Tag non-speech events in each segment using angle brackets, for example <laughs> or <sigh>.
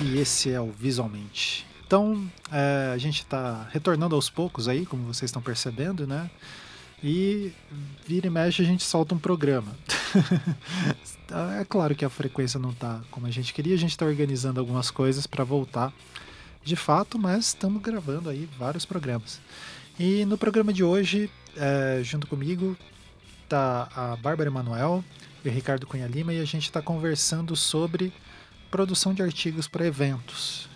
E esse é o Visualmente. Então, é, a gente está retornando aos poucos aí, como vocês estão percebendo, né? E vira e mexe a gente solta um programa. <laughs> é claro que a frequência não tá como a gente queria, a gente está organizando algumas coisas para voltar de fato, mas estamos gravando aí vários programas. E no programa de hoje, é, junto comigo, tá a Bárbara Emanuel e o Ricardo Cunha Lima e a gente está conversando sobre produção de artigos para eventos.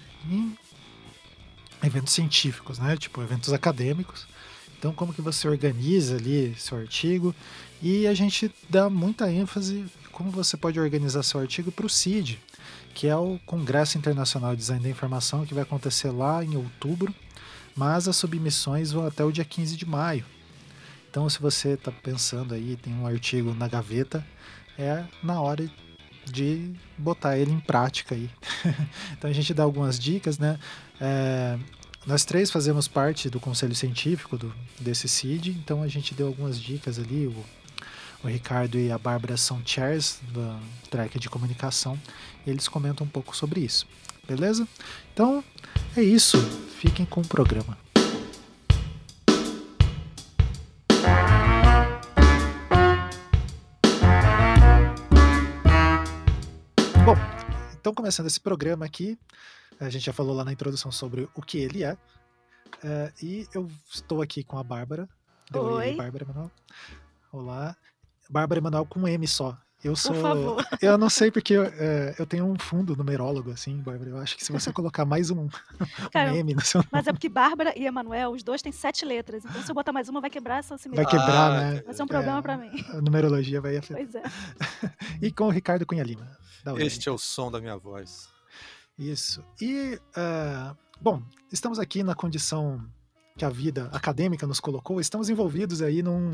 Eventos científicos, né? Tipo, eventos acadêmicos. Então, como que você organiza ali seu artigo? E a gente dá muita ênfase como você pode organizar seu artigo para o CID, que é o Congresso Internacional de Design da Informação, que vai acontecer lá em outubro, mas as submissões vão até o dia 15 de maio. Então, se você está pensando aí, tem um artigo na gaveta, é na hora de botar ele em prática aí. <laughs> então a gente dá algumas dicas, né? É, nós três fazemos parte do conselho científico do, desse CID, então a gente deu algumas dicas ali. O, o Ricardo e a Bárbara são chairs da track de comunicação e eles comentam um pouco sobre isso. Beleza? Então é isso. Fiquem com o programa. Bom, então começando esse programa aqui, a gente já falou lá na introdução sobre o que ele é. é e eu estou aqui com a Bárbara. Deu Oi. Bárbara Emanuel. Olá. Bárbara Emanuel com um M só. Eu sou. Por favor. <laughs> Eu não sei porque eu, é, eu tenho um fundo numerólogo, assim, Bárbara. Eu acho que se você colocar mais um, <laughs> Cara, um M no seu Mas é porque Bárbara e Emanuel, os dois têm sete letras. Então, se eu botar mais uma, vai quebrar essa Vai quebrar, ah, né? Vai ser um problema é, pra mim. A numerologia vai afetar. Pois é. <laughs> e com o Ricardo Cunha Lima. Este é o som da minha voz. Isso. E, uh, bom, estamos aqui na condição que a vida acadêmica nos colocou, estamos envolvidos aí num,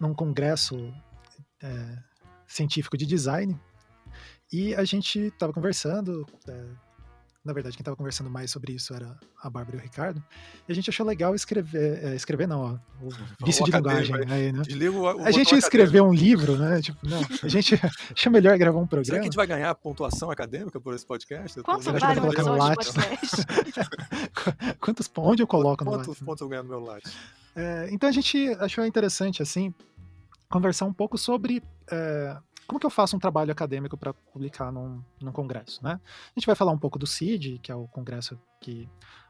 num congresso é, científico de design e a gente estava conversando, é, na verdade, quem estava conversando mais sobre isso era a Bárbara e o Ricardo. E a gente achou legal escrever, é, escrever não, ó, o vício de linguagem aí, né? O, a gente escreveu um livro, né? Tipo, não, a gente <laughs> achou melhor gravar um programa. Será que a gente vai ganhar pontuação acadêmica por esse podcast? Quantos vale colocar no Lattes? <laughs> Quantos pontos? Onde eu coloco Quantos no Lattes? pontos eu ganho no meu Lattes? É, então a gente achou interessante, assim, conversar um pouco sobre é, como que eu faço um trabalho acadêmico para publicar num, num congresso, né? A gente vai falar um pouco do CID, que é o congresso que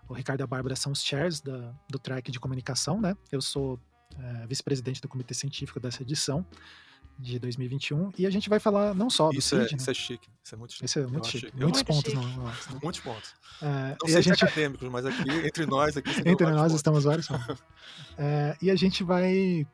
o Ricardo e a Bárbara são os chairs da, do track de comunicação, né? Eu sou é, vice-presidente do comitê científico dessa edição de 2021 e a gente vai falar não só do isso CID, é, né? Isso é chique, isso é muito chique. Isso é muito chique. chique. Muitos muito pontos. chique. No, nossa, né? <laughs> Muitos pontos. É, Não e sei gente, acadêmicos, mas aqui, <laughs> entre nós aqui... entre nós pontos. estamos vários pontos. <laughs> É, e a gente vai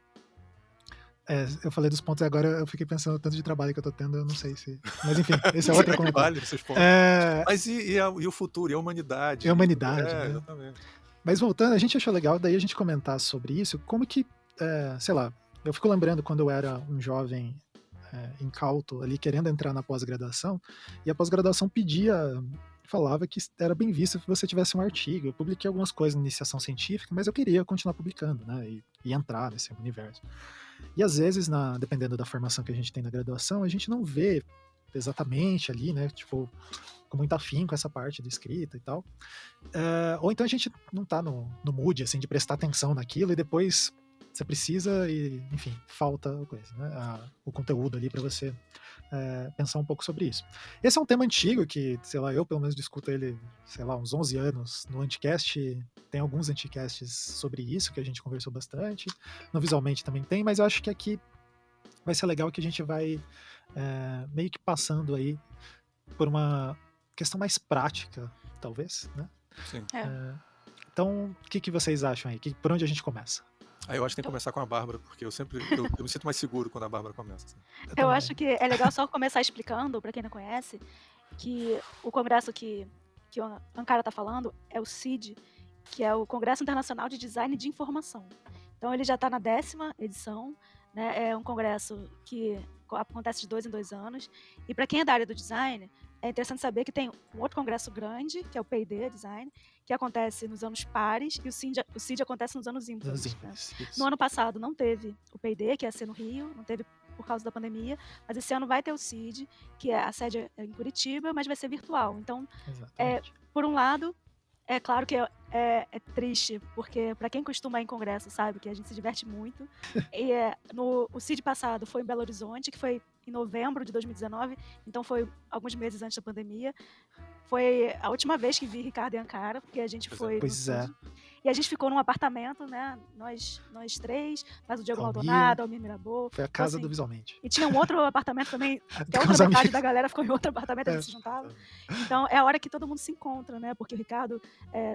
é, eu falei dos pontos e agora eu fiquei pensando no tanto de trabalho que eu tô tendo, eu não sei se. Mas enfim, <laughs> esse é outro comentário. vale esses pontos? É, Mas e, e, a- e o futuro, e a humanidade? E a humanidade, É, né? exatamente. mas voltando, a gente achou legal daí a gente comentar sobre isso, como que, é, sei lá, eu fico lembrando quando eu era um jovem é, incauto ali querendo entrar na pós-graduação, e a pós-graduação pedia, falava que era bem visto que você tivesse um artigo. Eu publiquei algumas coisas na iniciação científica, mas eu queria continuar publicando, né, e, e entrar nesse universo. E às vezes, na, dependendo da formação que a gente tem na graduação, a gente não vê exatamente ali, né? Tipo, com muito afinco essa parte da escrita e tal. É, ou então a gente não tá no, no mood, assim, de prestar atenção naquilo e depois você precisa e, enfim, falta coisa, né? A- o conteúdo ali para você é, pensar um pouco sobre isso. Esse é um tema antigo que, sei lá, eu pelo menos discuto ele, sei lá, uns 11 anos no Anticast. Tem alguns Anticasts sobre isso que a gente conversou bastante. No Visualmente também tem, mas eu acho que aqui vai ser legal que a gente vai é, meio que passando aí por uma questão mais prática, talvez, né? Sim. É. Então, o que, que vocês acham aí? Que, por onde a gente começa? Aí eu acho que tem que começar com a Bárbara, porque eu sempre eu, eu me sinto mais seguro quando a Bárbara começa. assim. Eu também. acho que é legal só começar explicando, para quem não conhece, que o congresso que, que o Ankara está falando é o CID, que é o Congresso Internacional de Design de Informação. Então ele já está na décima edição, né? É um congresso que co- acontece de dois em dois anos. E para quem é da área do design, é interessante saber que tem um outro congresso grande, que é o P&D Design, que acontece nos anos pares, e o CID, o CID acontece nos anos ímpares. Né? No ano passado não teve o P&D, que ia ser no Rio, não teve por causa da pandemia, mas esse ano vai ter o CID, que é a sede é em Curitiba, mas vai ser virtual. Então, Exatamente. por um lado, é claro que é, é, é triste, porque para quem costuma ir em congresso sabe que a gente se diverte muito. <laughs> e é, no, o CID passado foi em Belo Horizonte, que foi em novembro de 2019, então foi alguns meses antes da pandemia. Foi a última vez que vi Ricardo e Ancara, porque a gente Pois é. foi. no Pois é. CID. E a gente ficou num apartamento, né? Nós, nós três, mais o Diego Almir. Maldonado, Almir Mirabô. Foi a casa assim, do Visualmente. E tinha um outro apartamento também, <laughs> que a outra metade da galera ficou em outro apartamento, a É. gente se juntava. Então é a hora que todo mundo se encontra, né? Porque o Ricardo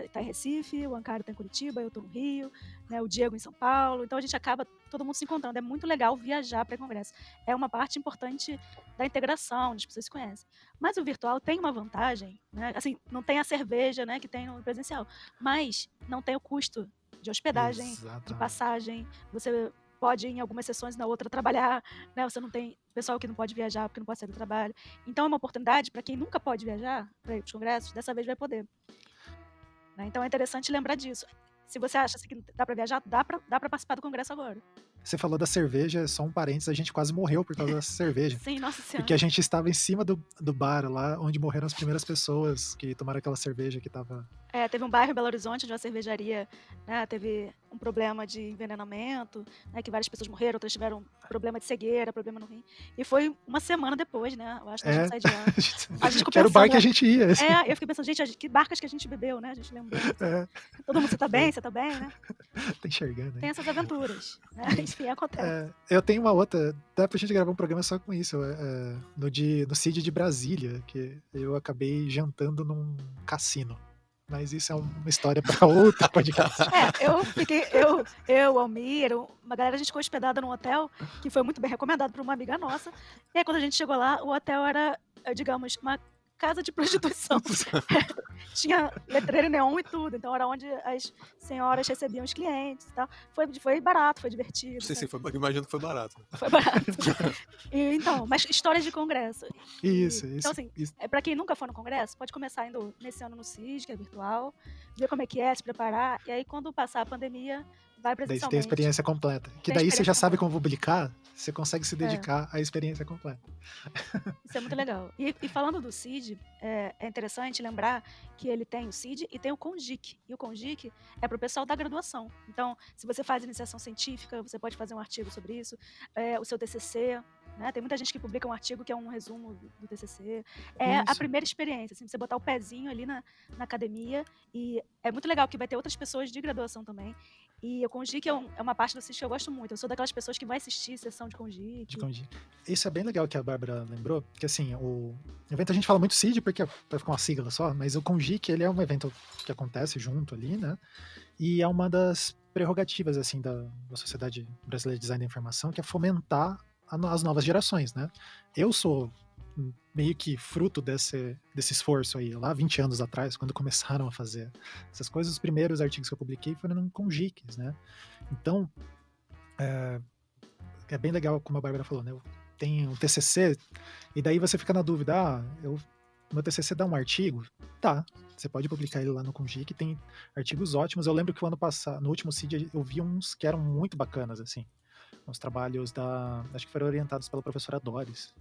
está em Recife, o Ancaro está em Curitiba, eu estou no Rio, né? o Diego em São Paulo. Então a gente acaba todo mundo se encontrando. É muito legal viajar para congresso. É uma parte importante da integração, as pessoas se conhecem. Mas o virtual tem uma vantagem, né? Assim, não tem a cerveja, né, que tem no presencial, mas não tem o custo de hospedagem, de Exatamente. passagem. Você pode ir em algumas sessões na outra trabalhar, né? Você não tem pessoal que não pode viajar porque não pode sair do trabalho. Então é uma oportunidade para quem nunca pode viajar para ir para os congressos, dessa vez vai poder. Né? Então é interessante lembrar disso. Se você acha assim, que dá para viajar, dá para dá participar do congresso agora. Você falou da cerveja, só um parênteses, a gente quase morreu por causa dessa <laughs> cerveja. Sim, nossa senhora. Porque a gente estava em cima do, do bar lá, onde morreram as primeiras pessoas que tomaram aquela cerveja que tava. É, teve um bairro em Belo Horizonte onde uma cervejaria né, teve um problema de envenenamento, né, que várias pessoas morreram, outras tiveram problema de cegueira, problema no rim. E foi uma semana depois, né? Eu acho que a gente É. saiu de lá. <laughs> A gente era o bar que a gente ia. assim. É, eu fiquei pensando, gente, que barcas que a gente bebeu, né? A gente lembrou. É, Todo mundo, você tá bem? Você tá bem, né? <laughs> tá enxergando. Tem Hein? essas aventuras, né? <laughs> Enfim, acontece. É, eu tenho uma outra, dá pra gente gravar um programa só com isso, é, é, no, de, no CID de Brasília, que eu acabei jantando num cassino. Mas isso é uma história para <laughs> outro podcast. É, eu fiquei, eu, eu, Almir, uma galera, a gente ficou hospedada num hotel que foi muito bem recomendado por uma amiga nossa. E aí, quando a gente chegou lá, o hotel era, eh, digamos, uma casa de prostituição. <laughs> Tinha letreiro neon e tudo. Então era onde as senhoras recebiam os clientes e tal. Foi, foi barato, foi divertido. Sim, sim, foi, imagino que foi barato. Foi barato. <laughs> E, então, mas histórias de congresso. E- Isso, isso. Então, assim, isso. é, para quem nunca foi no congresso, pode começar indo nesse ano no CIS, que é virtual, ver como é que é, se preparar, e aí quando passar a pandemia, vai Daí você tem a experiência completa. Que Tem a daí você já sabe como publicar, você consegue se dedicar à experiência completa. <laughs> Isso é muito legal. E, e falando do CID, é, é interessante lembrar que ele tem o CID e tem o CONGIC. E o CONGIC é para o pessoal da graduação. Então, se você faz iniciação científica, você pode fazer um artigo sobre isso, é, o seu TCC. Né? Tem muita gente que publica um artigo que é um resumo do, do TCC. É a Isso. primeira experiência, assim, você botar o pezinho ali na, na academia. E é muito legal que vai ter outras pessoas de graduação também. E o Congic é, um- é uma parte do CID que eu gosto muito. Eu sou daquelas pessoas que vai assistir sessão de Congic. de. Isso é bem legal que a Bárbara lembrou, que assim, o evento a gente fala muito CID porque vai ficar uma sigla só, mas o Congic, ele é um evento que acontece junto ali, né? E é uma das prerrogativas, assim, da, da Sociedade Brasileira de Design da Informação, que é fomentar as novas gerações, né? Eu sou meio que fruto desse, desse esforço aí, lá 20 anos atrás, quando começaram a fazer essas coisas, os primeiros artigos que eu publiquei foram com GICs, né? Então, é, é bem legal, como a Bárbara falou, né? Tem um TCC, e daí você fica na dúvida, ah, eu, meu TCC dá um artigo? Tá, você pode publicar ele lá no Congic, tem artigos ótimos. Eu lembro que o ano passado, no último CID, eu vi uns que eram muito bacanas, assim. Uns trabalhos da. Acho que foram orientados pela professora Doris,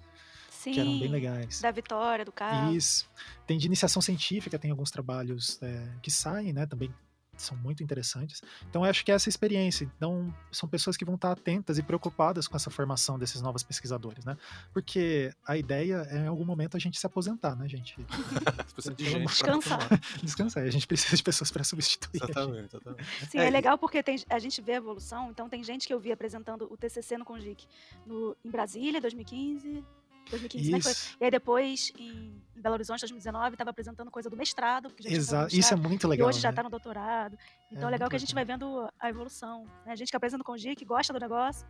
Sim, que eram bem legais. da Vitória, do carro. Isso. Tem de iniciação científica, tem alguns trabalhos é, que saem, né? Também são muito interessantes. Então, eu acho que é essa experiência. Então, são pessoas que vão estar atentas e preocupadas com essa formação desses novos pesquisadores, né? Porque a ideia é, em algum momento, a gente se aposentar, né, gente? <laughs> De gente Descansar. <laughs> Descansar. A gente precisa de pessoas para substituir. Exatamente, exatamente. Sim, É, é, legal porque tem- a gente vê a evolução. Então, tem gente que eu vi apresentando o TCC no Congic no, em Brasília, 2015. 2015, né? que foi? E aí depois, em, em Belo Horizonte, 2019, estava apresentando coisa do mestrado. porque já tinha exato. no Isso é muito E legal. hoje já né? está no doutorado. Então é, É legal que a gente vai vendo a evolução. Né? A gente que apresenta o Congic, gosta do negócio,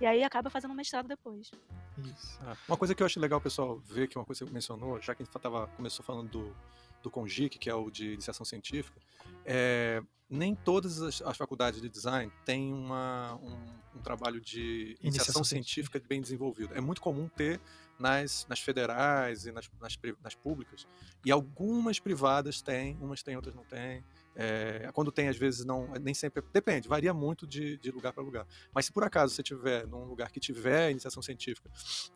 e aí acaba fazendo um mestrado depois. Isso. Ah, Uma coisa que eu acho legal pessoal ver, que é uma coisa que você mencionou, já que a gente tava, começou falando do, do CONGIC, que é o de iniciação científica, é, nem todas as, as faculdades de design têm uma, um, um trabalho de iniciação, Iniciação científica bem desenvolvido. É muito comum ter nas, nas federais e nas, nas, nas públicas, e algumas privadas têm, umas têm, outras não têm. É, quando tem, às vezes, não, nem sempre, depende, varia muito de, de lugar para lugar. Mas se por acaso você estiver num lugar que tiver iniciação científica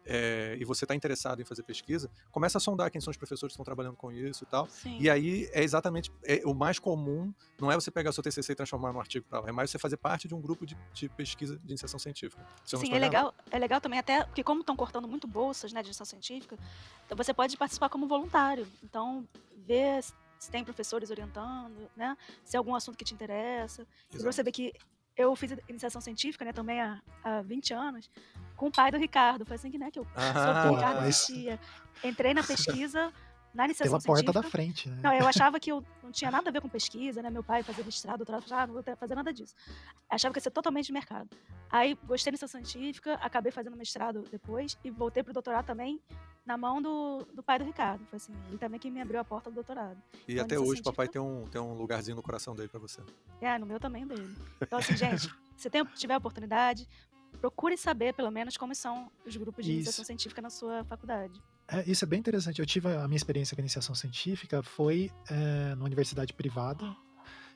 é, e você está interessado em fazer pesquisa, começa a sondar quem são os professores que estão trabalhando com isso e tal. Sim. E aí é exatamente é, o mais comum, não é você pegar o seu TCC e transformar num artigo para lá, é mais você fazer parte de um grupo de, de pesquisa de iniciação científica. Sim, é legal, é legal também até, porque como estão cortando muito bolsas, né, de iniciação científica, então você pode participar como voluntário. Então, ver se tem professores orientando, né, se é algum assunto que te interessa. E pra Exato. você ver que eu fiz iniciação científica, né, também há, há 20 anos, com o pai do Ricardo. Foi assim que, né, que eu sou Ah, do Ricardo mas- existia. Entrei na pesquisa, na iniciação Pela porta científica. da frente, né? Não, eu <laughs> achava que eu não tinha nada a ver com pesquisa, né? Meu pai fazia mestrado, doutorado, ah, não vou ter- fazer nada disso. Achava que ia ser totalmente de mercado. Aí gostei da iniciação científica, acabei fazendo mestrado depois e voltei pro doutorado também na mão do, do pai do Ricardo. Foi assim, ele também que me abriu a porta do doutorado. E Então, até hoje o papai tem um, tem um lugarzinho no coração dele para você. É, no meu também dele. Então, assim, gente, <laughs> se tem, tiver oportunidade, procure saber, pelo menos, como são os grupos de Isso. iniciação científica na sua faculdade. É, isso é bem interessante. Eu tive a minha experiência com iniciação científica foi é, numa universidade privada.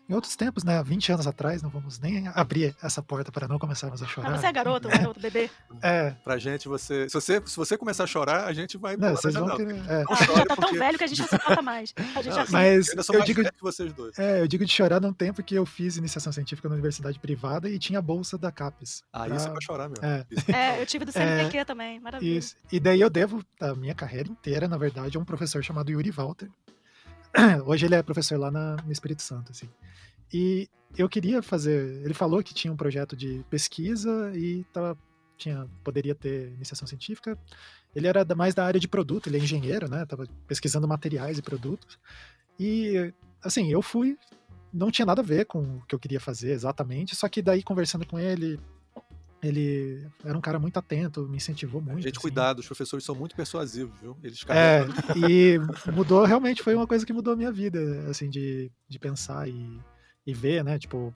Em outros tempos, né, 20 anos atrás, não vamos nem abrir essa porta para não começarmos a chorar. Ah, você é garoto, garoto, bebê. É, Pra gente, você. Se você, se você começar a chorar, a gente vai. não, vocês vão querer. é. Ah, a gente já tá tão velho que a gente não suporta mais. A gente já Não, se- Mas Eu eu mais digo, que vocês dois. é, eu digo de chorar não tem, porque eu fiz iniciação científica na universidade privada e tinha a bolsa da CAPES. Ah, pra- isso é pra chorar mesmo. É. Isso. É, eu tive do CNPq também, maravilha. Isso. E daí eu devo a minha carreira inteira, na verdade, a um professor chamado Yuri Walter. <clears throat> Hoje ele é professor lá na, no Espírito Santo, assim. E eu queria fazer. Ele falou que tinha um projeto de pesquisa e tava, tinha, poderia ter iniciação científica. Ele era mais da área de produto, ele é engenheiro, né? Tava pesquisando materiais e produtos. E, assim, eu fui. Não tinha nada a ver com o que eu queria fazer exatamente, só que daí conversando com ele, ele era um cara muito atento, me incentivou muito. Gente, assim. cuidado, os professores são muito persuasivos, viu? Eles É, e mudou, realmente foi uma coisa que mudou a minha vida, assim, de, de pensar e, e ver, né, tipo...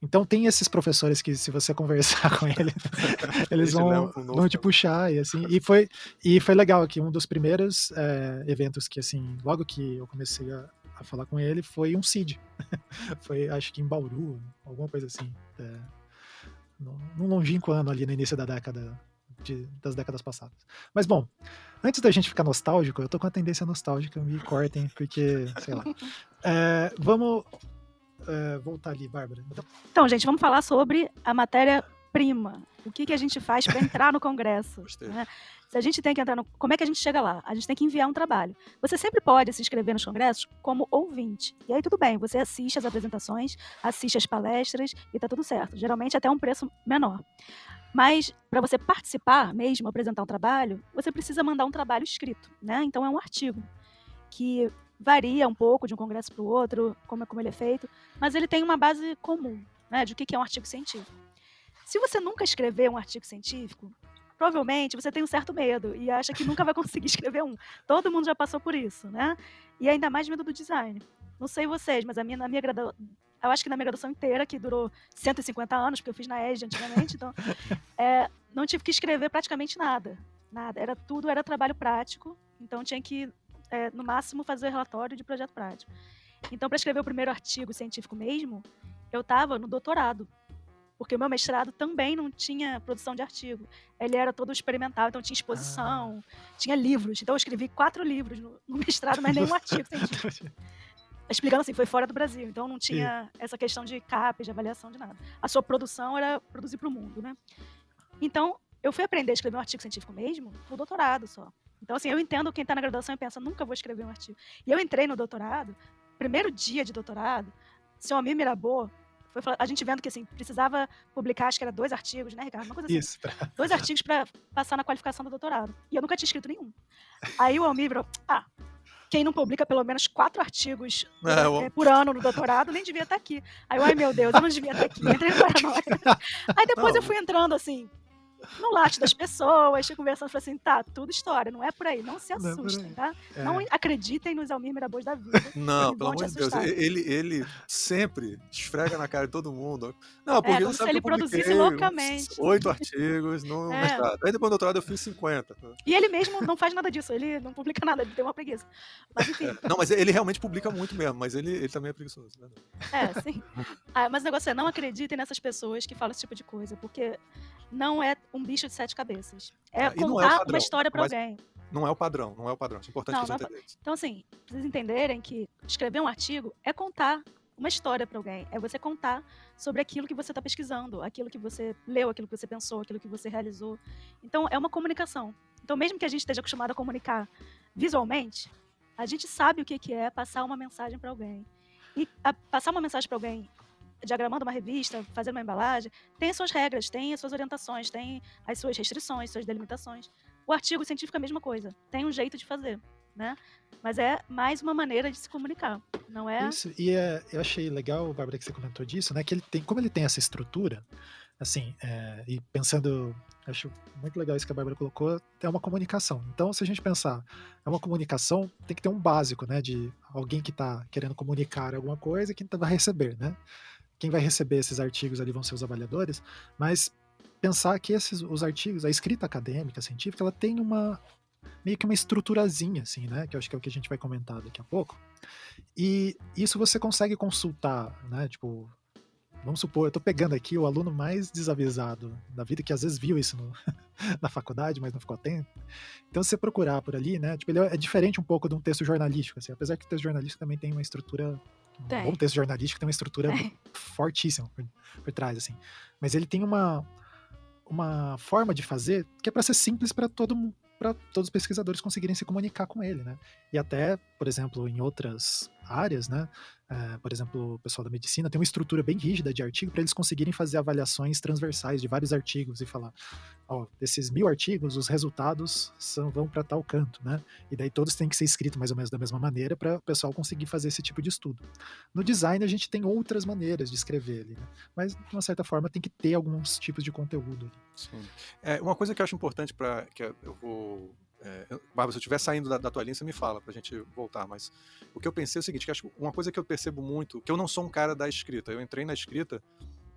Então tem esses professores que se você <laughs> conversar com ele, <laughs> eles vão, vão te puxar e assim, e foi, e foi legal que um dos primeiros é, eventos que assim, logo que eu comecei a, a falar com ele foi um CID, <laughs> foi acho que em Bauru, alguma coisa assim, é, num longínquo ano ali no início da década, de- das décadas passadas. Mas bom, antes da gente ficar nostálgico, eu tô com a tendência nostálgica, me cortem, porque, sei lá. <laughs> É, vamos é, voltar ali, Bárbara. Então, gente, vamos falar sobre a matéria-prima. O que, que a gente faz para entrar no Congresso? Né? Se a gente tem que entrar no. Como é que a gente chega lá? A gente tem que enviar um trabalho. Você sempre pode se inscrever nos congressos como ouvinte. E aí tudo bem, você assiste as apresentações, assiste as palestras e tá tudo certo. Geralmente até um preço menor. Mas para você participar mesmo, apresentar um trabalho, você precisa mandar um trabalho escrito, né? Então é um artigo que varia um pouco de um congresso para o outro, como, é- como ele é feito, mas ele tem uma base comum, né? De o que que é um artigo científico. Se você nunca escrever um artigo científico, provavelmente você tem um certo medo e acha que nunca vai conseguir <laughs> escrever um. Todo mundo já passou por isso, né? E ainda mais medo do design. Não sei vocês, mas a minha, na minha graduação, eu acho que na minha graduação inteira, que durou 150 anos, porque eu fiz na ESD antigamente, então é, <laughs> não tive que escrever praticamente nada. Nada. Era tudo, era trabalho prático, então tinha que, é, no máximo, fazer relatório de projeto prático. Então, para escrever o primeiro artigo científico mesmo, eu estava no doutorado. Porque o meu mestrado também não tinha produção de artigo. Ele era todo experimental, então tinha exposição, tinha livros. Então eu escrevi quatro livros no, no mestrado, mas nenhum artigo científico. <laughs> Explicando assim, foi fora do Brasil, então não tinha essa questão de CAPES, de avaliação de nada. A sua produção era produzir para o mundo, né? Então, eu fui aprender a escrever um artigo científico mesmo no doutorado só. Então, assim, eu entendo quem está na graduação e pensa, nunca vou escrever um artigo. E eu entrei no doutorado, primeiro dia de doutorado, seu Amir Mirabô, foi a gente vendo que, assim, precisava publicar, acho que era dois artigos, né, Ricardo? Uma coisa assim Isso, pra- <laughs> dois artigos para passar na qualificação do doutorado. E eu nunca tinha escrito nenhum. Aí o Almir virou, ah, quem não publica pelo menos quatro artigos É, o- eh, por ano no doutorado nem devia estar aqui. Aí eu, ai meu Deus, eu não devia estar aqui. Eu entrei no paranoia. Aí depois Não. eu fui entrando assim, no latte das pessoas, fica conversando, fala assim, tá, tudo história, não é por aí, não se Não é assustem, tá? É. Não acreditem nos Almir Mirabôs da vida. <laughs> Não, pelo amor de Deus. Ele, ele sempre esfrega na cara de todo mundo. Não, porque É, ele como se sabe ele que eu publiquei produzisse loucamente. Oito artigos no É. mestrado. Aí depois do doutorado eu fiz 50. E ele mesmo não faz nada disso, ele não publica nada, ele tem uma preguiça. Mas enfim, Não, mas ele realmente publica muito mesmo, mas ele, ele também é preguiçoso. Né? é, sim. Ah, mas o negócio é, não acreditem nessas pessoas que falam esse tipo de coisa, porque não é um bicho de sete cabeças. É Ah, não é o contar padrão, uma história pra mas- alguém. Não é o padrão, não é o padrão. Isso é importante Não, que vocês não é entendam isso. Então, assim, vocês entenderem que escrever um artigo é contar uma história para alguém. É você contar sobre aquilo que você está pesquisando, aquilo que você leu, aquilo que você pensou, aquilo que você realizou. Então, é uma comunicação. Então, mesmo que a gente esteja acostumado a comunicar visualmente, a gente sabe o que que é passar uma mensagem para alguém. E a- passar uma mensagem para alguém diagramando uma revista, fazendo uma embalagem, tem as suas regras, tem as suas orientações, tem as suas restrições, suas delimitações. O artigo científico é a mesma coisa, tem um jeito de fazer, né? Mas é mais uma maneira de se comunicar, não é? Isso, e é, eu achei legal, Bárbara, que você comentou disso, né? Que ele tem, como ele tem essa estrutura, assim, é, e pensando, acho muito legal isso que a Bárbara colocou, é uma comunicação. Então, se a gente pensar, é uma comunicação, tem que ter um básico, né? De alguém que está querendo comunicar alguma coisa e quem vai receber, né? Quem vai receber esses artigos ali vão ser os avaliadores, mas pensar que esses os artigos, a escrita acadêmica, científica, ela tem uma meio que uma estruturazinha, assim, né? Que eu acho que é o que a gente vai comentar daqui a pouco. E isso você consegue consultar, né? Tipo, vamos supor, eu tô pegando aqui o aluno mais desavisado da vida, que às vezes viu isso no- <laughs> na faculdade, mas não ficou atento. Então, se você procurar por ali, né? Tipo, ele é diferente um pouco de um texto jornalístico, assim, apesar que o texto jornalístico também tem uma estrutura. Um Tem. bom texto jornalístico tem uma estrutura fortíssima por, por trás, assim. Mas ele tem uma, uma forma de fazer que é para ser simples para todo mundo para todos os pesquisadores conseguirem se comunicar com ele, né? E até, por exemplo, em outras áreas, né? eh, por exemplo, o pessoal da medicina tem uma estrutura bem rígida de artigo para eles conseguirem fazer avaliações transversais de vários artigos e falar, ó, desses mil artigos, os resultados são, vão para tal canto, né? E daí todos têm que ser escritos mais ou menos da mesma maneira para o pessoal conseguir fazer esse tipo de estudo. No design a gente tem outras maneiras de escrever ali, né? Mas de uma certa forma tem que ter alguns tipos de conteúdo ali. Sim. É, uma coisa que eu acho importante para que eu vou. É, Bárbara, se eu estiver saindo da, da tua linha, você me fala pra gente voltar. Mas o que eu pensei é o seguinte: que acho uma coisa que eu percebo muito, que eu não sou um cara da escrita. Eu entrei na escrita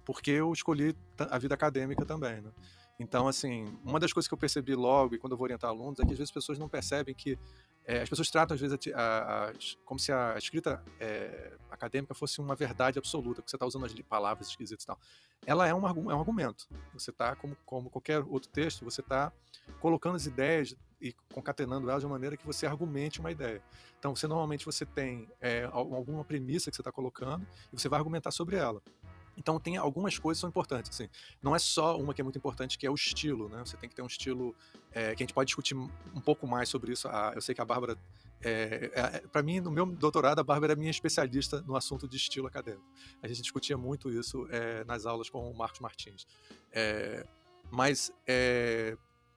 porque eu escolhi a vida acadêmica também, né? Então, assim, uma das coisas que eu percebi logo, e quando eu vou orientar alunos, é que às vezes as pessoas não percebem que. É, as pessoas tratam, às vezes, a a- a- como se a escrita é, acadêmica fosse uma verdade absoluta, que você está usando as palavras esquisitas e tal. Ela é um, é um argumento. Você está, como, como qualquer outro texto, você está colocando as ideias e concatenando elas de uma maneira que você argumente uma ideia. Então, você normalmente você tem é, al- alguma premissa que você está colocando e você vai argumentar sobre ela. Então tem algumas coisas que são importantes. Assim. Não é só uma que é muito importante, que é o estilo. Né? Você tem que ter um estilo é, que a gente pode discutir um pouco mais sobre isso. Eu sei que a Bárbara. É, é, para mim, no meu doutorado, a Bárbara é minha especialista no assunto de estilo acadêmico. A gente discutia muito isso é, nas aulas com o Marcos Martins. Mas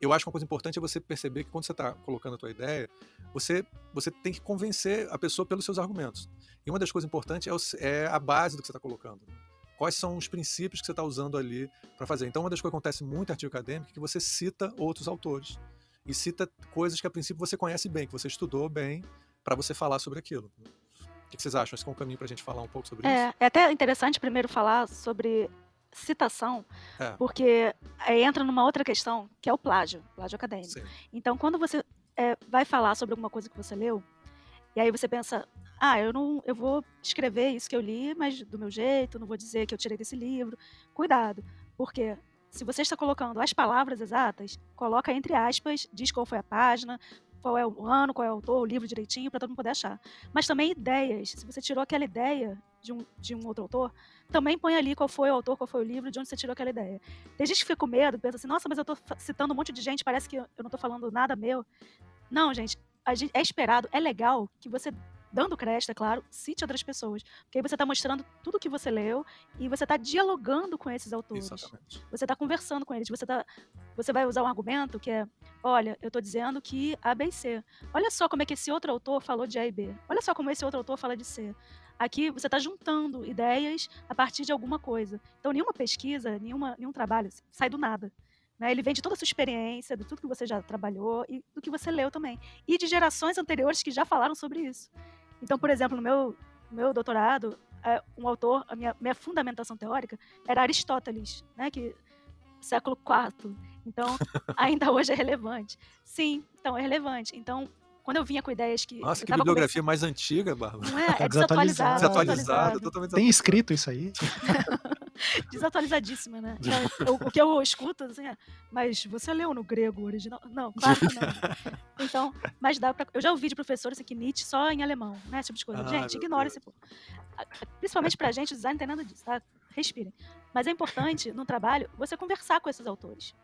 eu acho que uma coisa importante é você perceber que quando você está colocando a tua ideia, você, você tem que convencer a pessoa pelos seus argumentos. E uma das coisas importantes é, o- é a base do que você está colocando. né? Quais são os princípios que você está usando ali para fazer. Então, uma das coisas que acontece muito em artigo acadêmico é que você cita outros autores. E cita coisas que a princípio você conhece bem, que você estudou bem, para você falar sobre aquilo. O que vocês acham? Esse é um caminho para a gente falar um pouco sobre isso? É, é até interessante primeiro falar sobre citação, É. porque aí entra numa outra questão, que é o plágio, plágio acadêmico. Sim. Então, quando você é, vai falar sobre alguma coisa que você leu, e aí você pensa, ah, eu não, eu vou escrever isso que eu li, mas do meu jeito, não vou dizer que eu tirei desse livro. Cuidado, porque se você está colocando as palavras exatas, coloca entre aspas, diz qual foi a página, qual é o ano, qual é o autor, o livro direitinho, para todo mundo poder achar. Mas também ideias. Se você tirou aquela ideia de um, de um outro autor, também põe ali qual foi o autor, qual foi o livro, de onde você tirou aquela ideia. Tem gente que fica com medo, pensa assim, nossa, mas eu estou citando um monte de gente, parece que eu não estou falando nada meu. Não, gente, gente, é esperado, é legal que você, dando crédito, é claro, cite outras pessoas. Porque aí você está mostrando tudo que você leu e você está dialogando com esses autores. Exatamente. Você está conversando com eles. Você, tá, você vai usar um argumento que é: olha, eu estou dizendo que A, B e C. Olha só como é que esse outro autor falou de A e B. Olha só como esse outro autor fala de C. Aqui você está juntando ideias a partir de alguma coisa. Então, nenhuma pesquisa, nenhuma, nenhum trabalho sai do nada. Né? Ele vem de toda a sua experiência, de tudo que você já trabalhou e do que você leu também. E de gerações anteriores que já falaram sobre isso. Então, por exemplo, no meu, meu doutorado, é, um autor, a minha, minha fundamentação teórica era Aristóteles, né? que século IV. Então, <laughs> ainda hoje é relevante. Sim, então é relevante. Então, quando eu vinha com ideias que. Nossa, que bibliografia mais antiga, Bárbara. Não é? É desatualizada. Desatualizada, totalmente Tem escrito isso aí? <laughs> <laughs> Desatualizadíssima, né? Eu, o que eu escuto, assim, é, mas você leu no grego original? Não, claro que não. <laughs> Então, mas dá pra. Eu já ouvi de professores aqui, Nietzsche só em alemão, né? Esse tipo de coisa. Ah, gente, ignora esse povo. Principalmente pra gente, o design não tem nada disso, tá? Respirem. Mas é importante, no trabalho, você conversar com esses autores.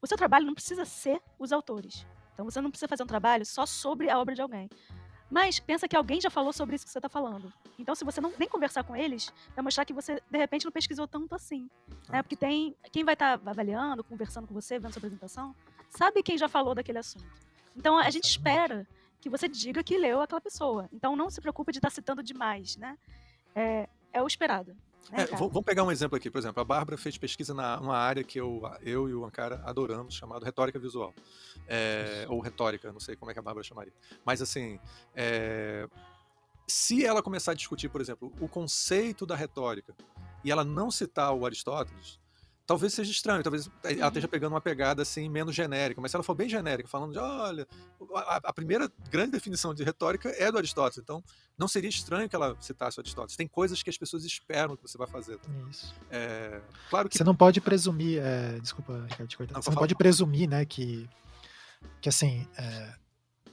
O seu trabalho não precisa ser os autores. Então você não precisa fazer um trabalho só sobre a obra de alguém. Mas pensa que alguém já falou sobre isso que você está falando. Então, se você não nem conversar com eles, vai mostrar que você, de repente, não pesquisou tanto assim. Né? Porque tem quem vai estar tá avaliando, conversando com você, vendo sua apresentação, sabe quem já falou daquele assunto. Então, a gente espera que você diga que leu aquela pessoa. Então, não se preocupe de estar tá citando demais, né? É, é o esperado. É, vamos pegar um exemplo aqui, por exemplo, a Bárbara fez pesquisa na uma área que eu, eu e o Ankara adoramos, chamado retórica visual. É, ou retórica, não sei como é que a Bárbara chamaria. Mas assim, é, se ela começar a discutir, por exemplo, o conceito da retórica e ela não citar o Aristóteles, talvez seja estranho, talvez ela esteja pegando uma pegada assim menos genérica, mas se ela for bem genérica, falando de, olha, a, a, primeira grande definição de retórica é do Aristóteles, então não seria estranho que ela citasse o Aristóteles. Tem coisas que as pessoas esperam que você vai fazer. Tá? Isso. É, claro que você não pode presumir, é, desculpa, Ricardo. Não, você não pode presumir, né, que que assim, é,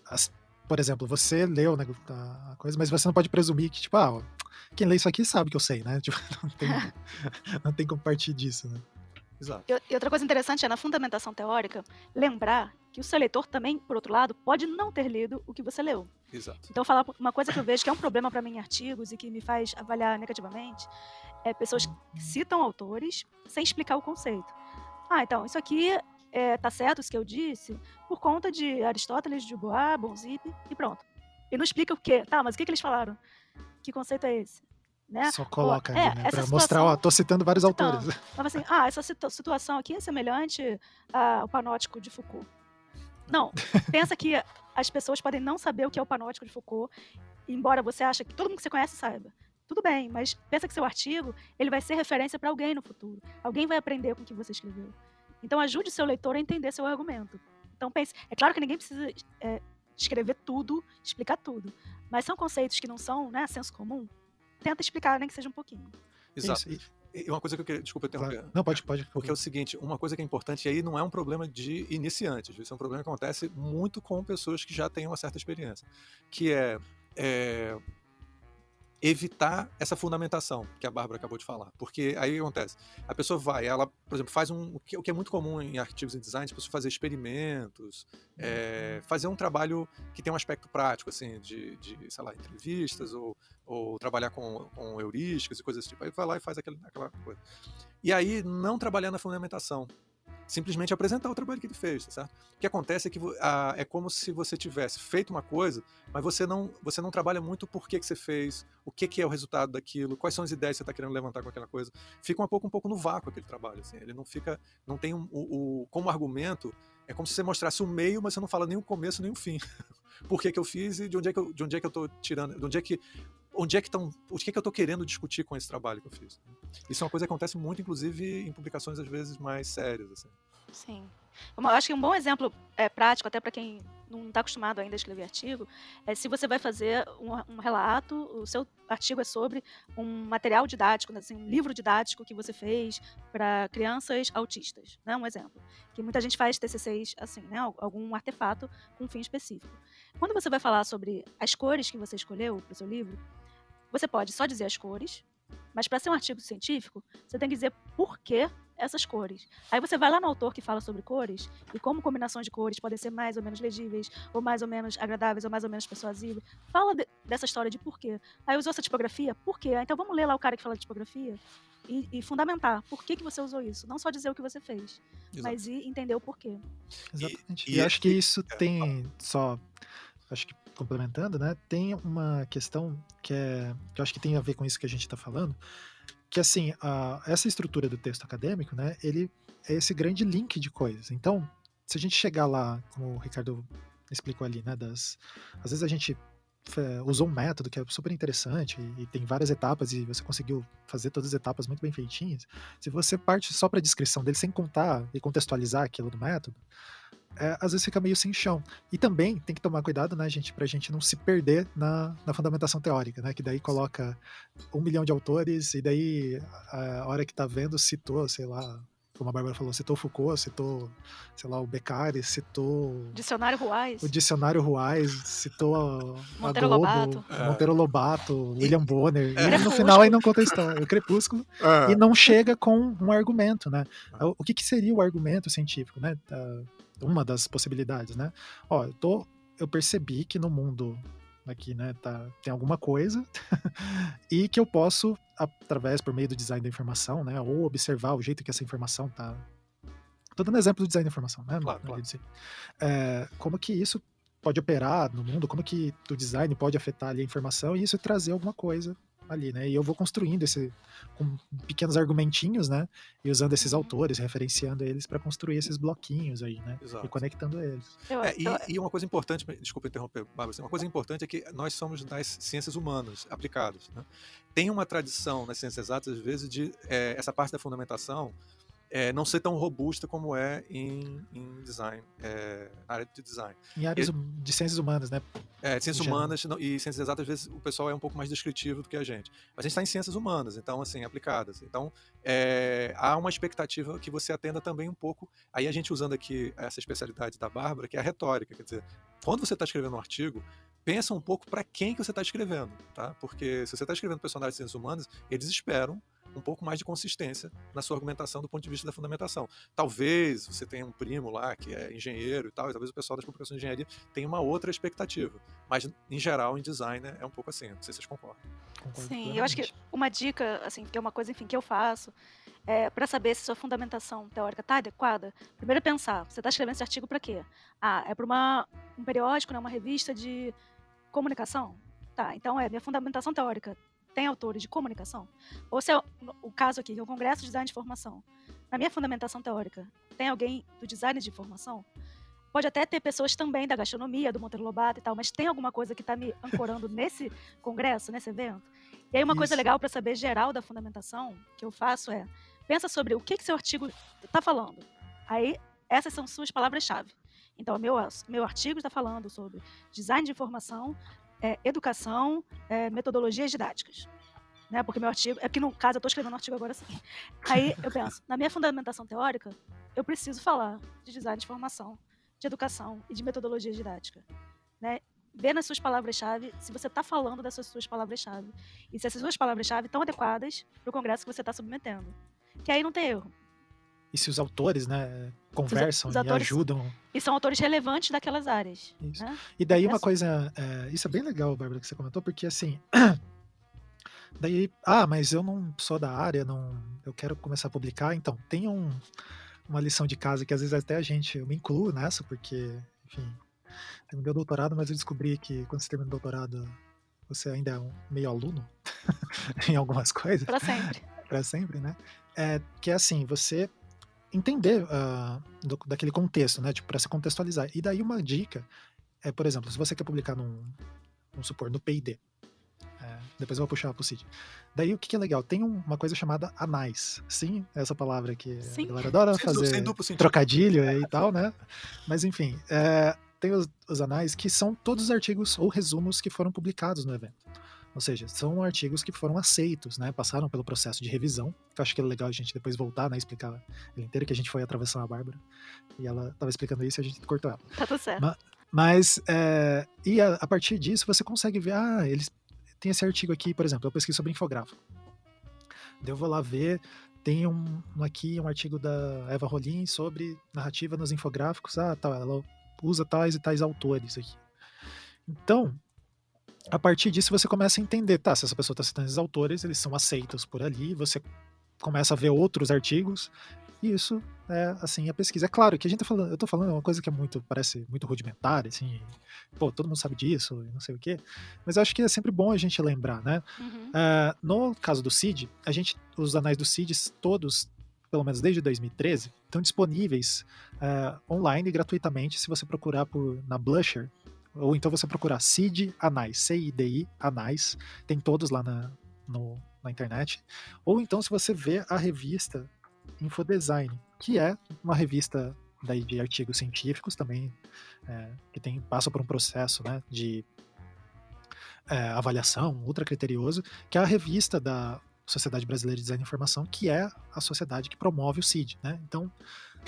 as, por exemplo, você leu né, a coisa, mas você não pode presumir que tipo, ah, quem lê isso aqui sabe que eu sei, né? <laughs> Tipo, não tem, <laughs> não tem como partir disso, né? Exato. E outra coisa interessante é, na fundamentação teórica, lembrar que o seu leitor também, por outro lado, pode não ter lido o que você leu. Exato. Então, falar uma coisa que eu vejo que é um problema para mim em artigos e que me faz avaliar negativamente é pessoas que citam autores sem explicar o conceito. Ah, então, isso aqui é, tá certo isso que eu disse por conta de Aristóteles, de Bois, Bonzip e pronto. E não explica o quê. Tá, mas o que, que eles falaram? Que conceito é esse? Né? Só coloca ali, é, né? Pra mostrar, ó, tô citando vários citando. autores. Mas <laughs> assim, ah, essa situação aqui é semelhante ao panótico de Foucault. Não, <laughs> pensa que as pessoas podem não saber o que é o panótico de Foucault, embora você ache que todo mundo que você conhece saiba. Tudo bem, mas pensa que seu artigo ele vai ser referência para alguém no futuro. Alguém vai aprender com o que você escreveu. Então ajude seu leitor a entender seu argumento. Então pense, é claro que ninguém precisa é, escrever tudo, explicar tudo, mas são conceitos que não são, né, senso comum tenta explicar, nem que seja um pouquinho. Exato. Isso. E uma coisa que eu queria. Desculpa interromper. Não, pode, pode. Porque é o seguinte: uma coisa que é importante, e aí não é um problema de iniciantes, isso é um problema que acontece muito com pessoas que já têm uma certa experiência. Que é, é evitar essa fundamentação que a Bárbara acabou de falar. Porque aí o que acontece? A pessoa vai, ela, por exemplo, faz um. O que é muito comum em artigos em design, a pessoa fazer experimentos, é, fazer um trabalho que tem um aspecto prático, assim, de, de sei lá, entrevistas ou, ou trabalhar com, com heurísticas e coisas desse tipo. Aí vai lá e faz aquela, aquela coisa. E aí não trabalhar na fundamentação simplesmente apresentar o trabalho que ele fez, tá certo? O que acontece é que a, é como se você tivesse feito uma coisa, mas você não, você não trabalha muito o porquê que você fez, o que, que é o resultado daquilo, quais são as ideias que você está querendo levantar com aquela coisa. Fica um pouco, um pouco no vácuo aquele trabalho, assim. Ele não fica, não tem um, o, o, como argumento, é como se você mostrasse o meio, mas você não fala nem o começo nem o fim. <laughs> Por que, que eu fiz e de onde é que eu, de onde é que eu tô tirando, de onde é que onde é que estão, o que é que eu estou querendo discutir com esse trabalho que eu fiz. Isso é uma coisa que acontece muito, inclusive, em publicações às vezes mais sérias. Assim. Sim. Eu acho que um bom exemplo é, prático, até para quem não está acostumado ainda a escrever artigo, é se você vai fazer um, um, relato, o seu artigo é sobre um material didático, assim, um livro didático que você fez para crianças autistas, né? Um exemplo. Que muita gente faz TCCs assim, né? Algum artefato com um fim específico. Quando você vai falar sobre as cores que você escolheu para o seu livro, você pode só dizer as cores, mas para ser um artigo científico, você tem que dizer por que essas cores. Aí você vai lá no autor que fala sobre cores e como combinações de cores podem ser mais ou menos legíveis, ou mais ou menos agradáveis, ou mais ou menos persuasivas. Fala de, dessa história de por quê. Aí usou essa tipografia, por quê? Então vamos ler lá o cara que fala de tipografia e, e fundamentar por que, que você usou isso. Não só dizer o que você fez, Exato. mas ir entender o porquê. Exatamente. E, e, e acho que isso é, tem só. Acho que complementando, né? Tem uma questão que é. que eu acho que tem a ver com isso que a gente está falando que assim, a, essa estrutura do texto acadêmico, né, ele é esse grande link de coisas. Então, se a gente chegar lá, como o Ricardo explicou ali, né, das, às vezes a gente usou um método que é super interessante e, e, tem várias etapas e você conseguiu fazer todas as etapas muito bem feitinhas. Se você parte só para a descrição dele sem contar e contextualizar aquilo do método, é, às vezes fica meio sem chão. E também tem que tomar cuidado, né, gente, pra gente não se perder na, na fundamentação teórica, né? Que daí coloca um milhão de autores e daí a hora que tá vendo citou, sei lá, como a Bárbara falou, citou Foucault, citou, sei lá, o Beccari, citou... Dicionário Ruais. O Dicionário Ruais, citou a, Monteiro a Globo, Lobato. É. Monteiro Lobato, William Bonner. É. E no final aí não conta a história, o Crepúsculo. É. E não chega com um argumento, né? O que, que seria o argumento científico, né? Uma das possibilidades, né? Ó, eu, tô, eu percebi que no mundo aqui, né, tá, tem alguma coisa <laughs> e que eu posso através por meio do design da informação, né, ou observar o jeito que essa informação tá. Tô dando exemplo do design da informação, né? Claro, claro. É, como que isso pode operar no mundo, como que o design pode afetar ali a informação e isso trazer alguma coisa ali, né? E eu vou construindo esse com pequenos argumentinhos, né? E usando esses autores, referenciando eles para construir esses bloquinhos aí, né? Exato. E conectando eles. É, e, e uma coisa importante, desculpa interromper, Bárbara, assim, uma coisa importante é que nós somos das ciências humanas aplicadas. né? Tem uma tradição nas ciências exatas, às vezes, de é, essa parte da fundamentação é, não ser tão robusta como é em, em design, é, área de design. Em áreas de ciências humanas, né? É, ciências humanas não- e ciências exatas, às vezes, o pessoal é um pouco mais descritivo do que a gente. Mas a gente está em ciências humanas, então, assim, aplicadas. Então, é, há uma expectativa que você atenda também um pouco. Aí a gente usando aqui essa especialidade da Bárbara, que é a retórica. Quer dizer, quando você está escrevendo um artigo, pensa um pouco para quem que você está escrevendo, tá? Porque se você está escrevendo personagens de ciências humanas, eles esperam um pouco mais de consistência na sua argumentação do ponto de vista da fundamentação. Talvez você tenha um primo lá que é engenheiro e tal, e talvez o pessoal das publicações de engenharia tenha uma outra expectativa. Mas, em geral, em design é um pouco assim. Não sei se vocês concordam. Concordo Sim, eu acho que plenamente. uma dica, assim, que é uma coisa, enfim, que eu faço, é, para saber se sua fundamentação teórica está adequada, primeiro é pensar, você está escrevendo esse artigo para quê? Ah, é para um periódico, né, uma revista de comunicação? Tá, então é, minha fundamentação teórica tem autores de comunicação? Ou se é o, caso aqui, que é o Congresso de Design de Informação, na minha fundamentação teórica, tem alguém do design de informação? Pode até ter pessoas também da gastronomia, do Monteiro Lobato e tal, mas tem alguma coisa que está me ancorando <laughs> nesse congresso, nesse evento? E aí uma coisa Isso. legal para saber geral da fundamentação que eu faço é pensa sobre o que, que seu artigo está falando. Aí essas são suas palavras-chave. Então meu meu artigo está falando sobre design de informação, é, educação, é, metodologias didáticas. Né? Porque meu artigo. É porque no caso eu estou escrevendo um artigo agora sim. Aí eu penso, na minha fundamentação teórica, eu preciso falar de design de formação, de educação e de metodologia didática. Né? Vê nas suas palavras-chave se você está falando dessas suas palavras-chave. E se essas suas palavras-chave estão adequadas para o congresso que você está submetendo. Que aí não tem erro. E se os autores, né, conversam os e autores- ajudam. E são autores relevantes daquelas áreas. Isso. Né? E daí uma coisa, é, isso é bem legal, Bárbara, que você comentou, porque assim, <clears throat> daí, ah, mas eu não sou da área, não, eu quero começar a publicar, então tem um, uma lição de casa que às vezes até a gente, eu me incluo nessa, porque, enfim, eu meu doutorado, mas eu descobri que quando você termina o doutorado, você ainda é um meio aluno <laughs> em algumas coisas Para sempre. para sempre, né? É, que é assim, você entender ah, do- daquele contexto, né? Tipo, para se contextualizar. E daí uma dica é, por exemplo, se você quer publicar num, vamos supor, no P&D, é, depois eu vou puxar pro Cid. Daí o que, que é legal? Tem um- uma coisa chamada anais. Sim, essa palavra que Sim. a galera adora Sem, du- fazer sem duplo trocadilho e tal, né? Mas enfim, é, tem os, os anais que são todos os artigos ou resumos que foram publicados no evento. Ou seja, são artigos que foram aceitos, né? Passaram pelo processo de revisão. Que eu acho que é legal a gente depois voltar, né? Explicar ele inteiro, que a gente foi atravessando a Bárbara. E ela estava explicando isso e a gente cortou ela. Tá tudo certo. Ma- Mas, é, e a, a partir disso você consegue ver, ah, eles tem esse artigo aqui, por exemplo, eu pesquiso sobre infográfico. Daí eu vou lá ver, tem um, um aqui, um artigo da Eva Rolim sobre narrativa nos infográficos. Ah, tá, ela usa tais e tais autores aqui. Então, a partir disso você começa a entender, tá, se essa pessoa está citando esses autores, eles são aceitos por ali, você começa a ver outros artigos, e isso é, assim, a pesquisa. É claro que a gente tá falando, eu tô falando uma coisa que é muito, parece muito rudimentar, assim, pô, todo mundo sabe disso, não sei o quê, mas eu acho que é sempre bom a gente lembrar, né? Uhum. Uh, no caso do CID, a gente, os anais do CID, todos, pelo menos desde 2013, estão disponíveis uh, online gratuitamente se você procurar por na Blusher, ou então você procurar CID Anais, C-I-D-I Anais, tem todos lá na, no, na internet, ou então se você vê a revista Infodesign, que é uma revista daí de artigos científicos também, é, que tem, passa por um processo né, de é, avaliação ultra criterioso, que é a revista da Sociedade Brasileira de Design e Informação, que é a sociedade que promove o CID. Né? Então,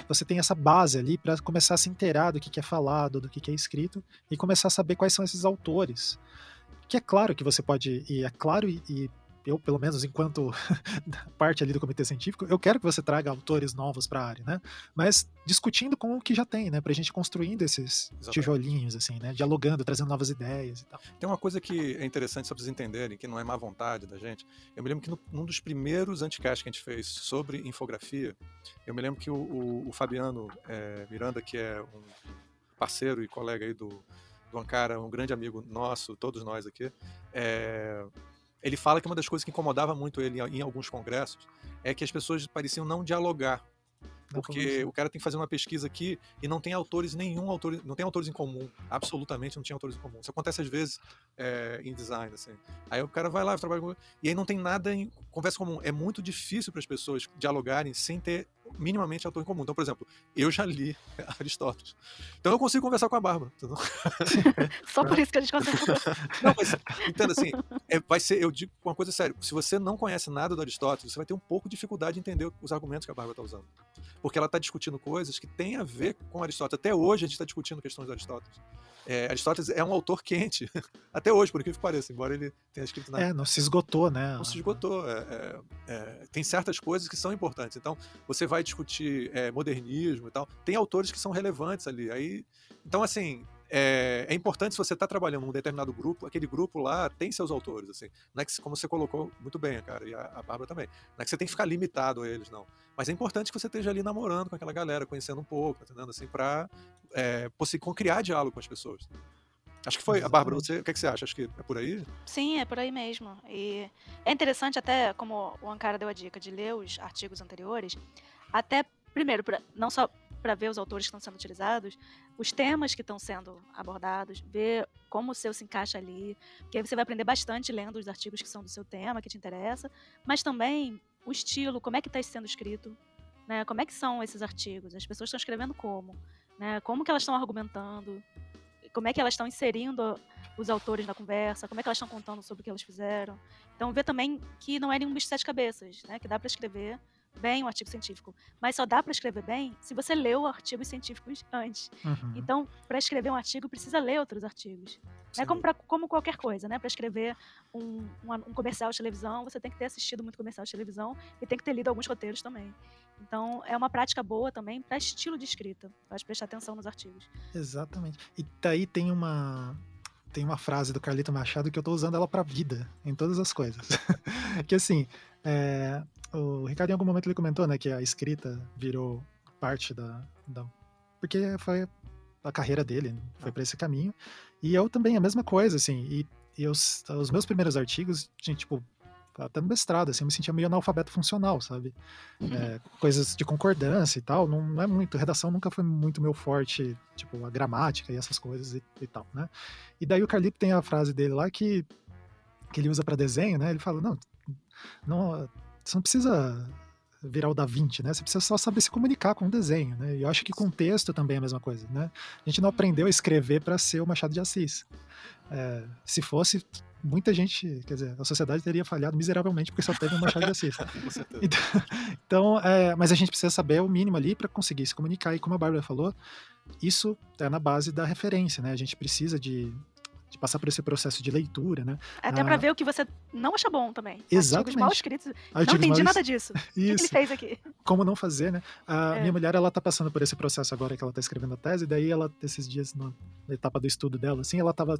você tem essa base ali para começar a se inteirar do que, que é falado, do que, que é escrito, e começar a saber quais são esses autores. Que é claro que você pode, e é claro e, e eu, pelo menos enquanto <laughs> parte ali do comitê científico, eu quero que você traga autores novos para a área, né? Mas discutindo com o que já tem, né? Para a gente construindo esses Exatamente. tijolinhos, assim, né? Dialogando, trazendo novas ideias e tal. Tem uma coisa que é interessante só para vocês entenderem, que não é má vontade da gente. Eu me lembro que no, num dos primeiros anticasts que a gente fez sobre infografia, eu me lembro que o, o, o Fabiano é, Miranda, que é um parceiro e colega aí do, do Ankara, um grande amigo nosso, todos nós aqui, é, ele fala que uma das coisas que incomodava muito ele em alguns congressos é que as pessoas pareciam não dialogar porque o cara tem que fazer uma pesquisa aqui e não tem autores nenhum autor, não tem autores em comum, absolutamente não tinha autores em comum. Isso acontece às vezes é, em design, assim. Aí o cara vai lá, trabalha com... e aí não tem nada em conversa comum. É muito difícil para as pessoas dialogarem sem ter minimamente autor em comum. Então, por exemplo, eu já li <laughs> Aristóteles. Então eu consigo conversar com a Bárbara. <laughs> Só por isso que a gente consegue <laughs> Não, mas entenda assim, é, vai ser, eu digo uma coisa séria, se você não conhece nada do Aristóteles, você vai ter um pouco de dificuldade de entender os argumentos que a Bárbara está usando. Porque ela está discutindo coisas que têm a ver com Aristóteles. Até hoje a gente está discutindo questões de Aristóteles. É, Aristóteles é um autor quente, <laughs> até hoje, por incrível que pareça, embora ele tenha escrito na. É, não se esgotou, né? Não se esgotou. É, é, é, tem certas coisas que são importantes. Então, você vai discutir é, modernismo e tal. Tem autores que são relevantes ali. Aí, então, assim, é, é, importante se você está trabalhando num determinado grupo, aquele grupo lá tem seus autores, assim. Não é que, como você colocou muito bem, cara, e a, a Bárbara também. Não é que você tem que ficar limitado a eles, não. Mas é importante que você esteja ali namorando com aquela galera, conhecendo um pouco, entendendo? Assim, para é, criar diálogo com as pessoas. Acho que foi. A Bárbara, você, o que, é que você acha? Acho que é por aí? Sim, é por aí mesmo. E é interessante até, como o Ankara deu a dica, de ler os artigos anteriores, até, primeiro, pra, não só para ver os autores que estão sendo utilizados, os temas que estão sendo abordados, ver como o seu se encaixa ali, porque aí você vai aprender bastante lendo os artigos que são do seu tema, que te interessa, mas também o estilo, como é que está sendo escrito, né? Como é que são esses artigos? As pessoas estão escrevendo como, né? Como que elas estão argumentando? Como é que elas estão inserindo os autores na conversa? Como é que elas estão contando sobre o que elas fizeram? Então, ver também que não é nenhum bicho de sete cabeças, né? Que dá para escrever bem um artigo científico, mas só dá para escrever bem se você leu artigos científicos antes. Uhum. Então, para escrever um artigo, precisa ler outros artigos. É como, pra, como qualquer coisa, né? Para escrever um, um, um, comercial de televisão, você tem que ter assistido muito comercial de televisão e tem que ter lido alguns roteiros também. Então, é uma prática boa também para estilo de escrita. Pode prestar atenção nos artigos. Exatamente. E daí tem uma tem uma frase do Carlito Machado que eu estou usando ela para vida, em todas as coisas. <laughs> que assim, é, o Ricardo, em algum momento, ele comentou, né, que a escrita virou parte da. da porque foi a carreira dele, foi para esse caminho. E eu também, a mesma coisa, assim. E, e os, os meus primeiros artigos, gente, tipo, até no mestrado, assim, eu me sentia meio analfabeto funcional, sabe? Uhum. É, coisas de concordância e tal, não, não, é muito, redação nunca foi muito meu forte, tipo, a gramática e essas coisas e, e tal, né? E daí o Carlito tem a frase dele lá que, que ele usa para desenho, né? Ele fala, não, não você não precisa virar o Da Vinci, né? Você precisa só saber se comunicar com o desenho, né? E eu acho que com texto também é a mesma coisa, né? A gente não aprendeu a escrever para ser o Machado de Assis. É, se fosse, muita gente, quer dizer, a sociedade teria falhado miseravelmente porque só teve o Machado de Assis. <laughs> então, então é, mas a gente precisa saber o mínimo ali para conseguir se comunicar. E como a Bárbara falou, isso é na base da referência, né? A gente precisa de, de passar por esse processo de leitura, né? Até Ah. pra ver o que você não acha bom também. Artigos Exatamente. mal escritos. Não Artigos entendi mais- nada disso. O que ele Isso. fez aqui? como não fazer, né? A É. minha mulher, ela tá passando por esse processo agora que ela tá escrevendo a tese, daí ela, esses dias, na na etapa do estudo dela, assim, ela tava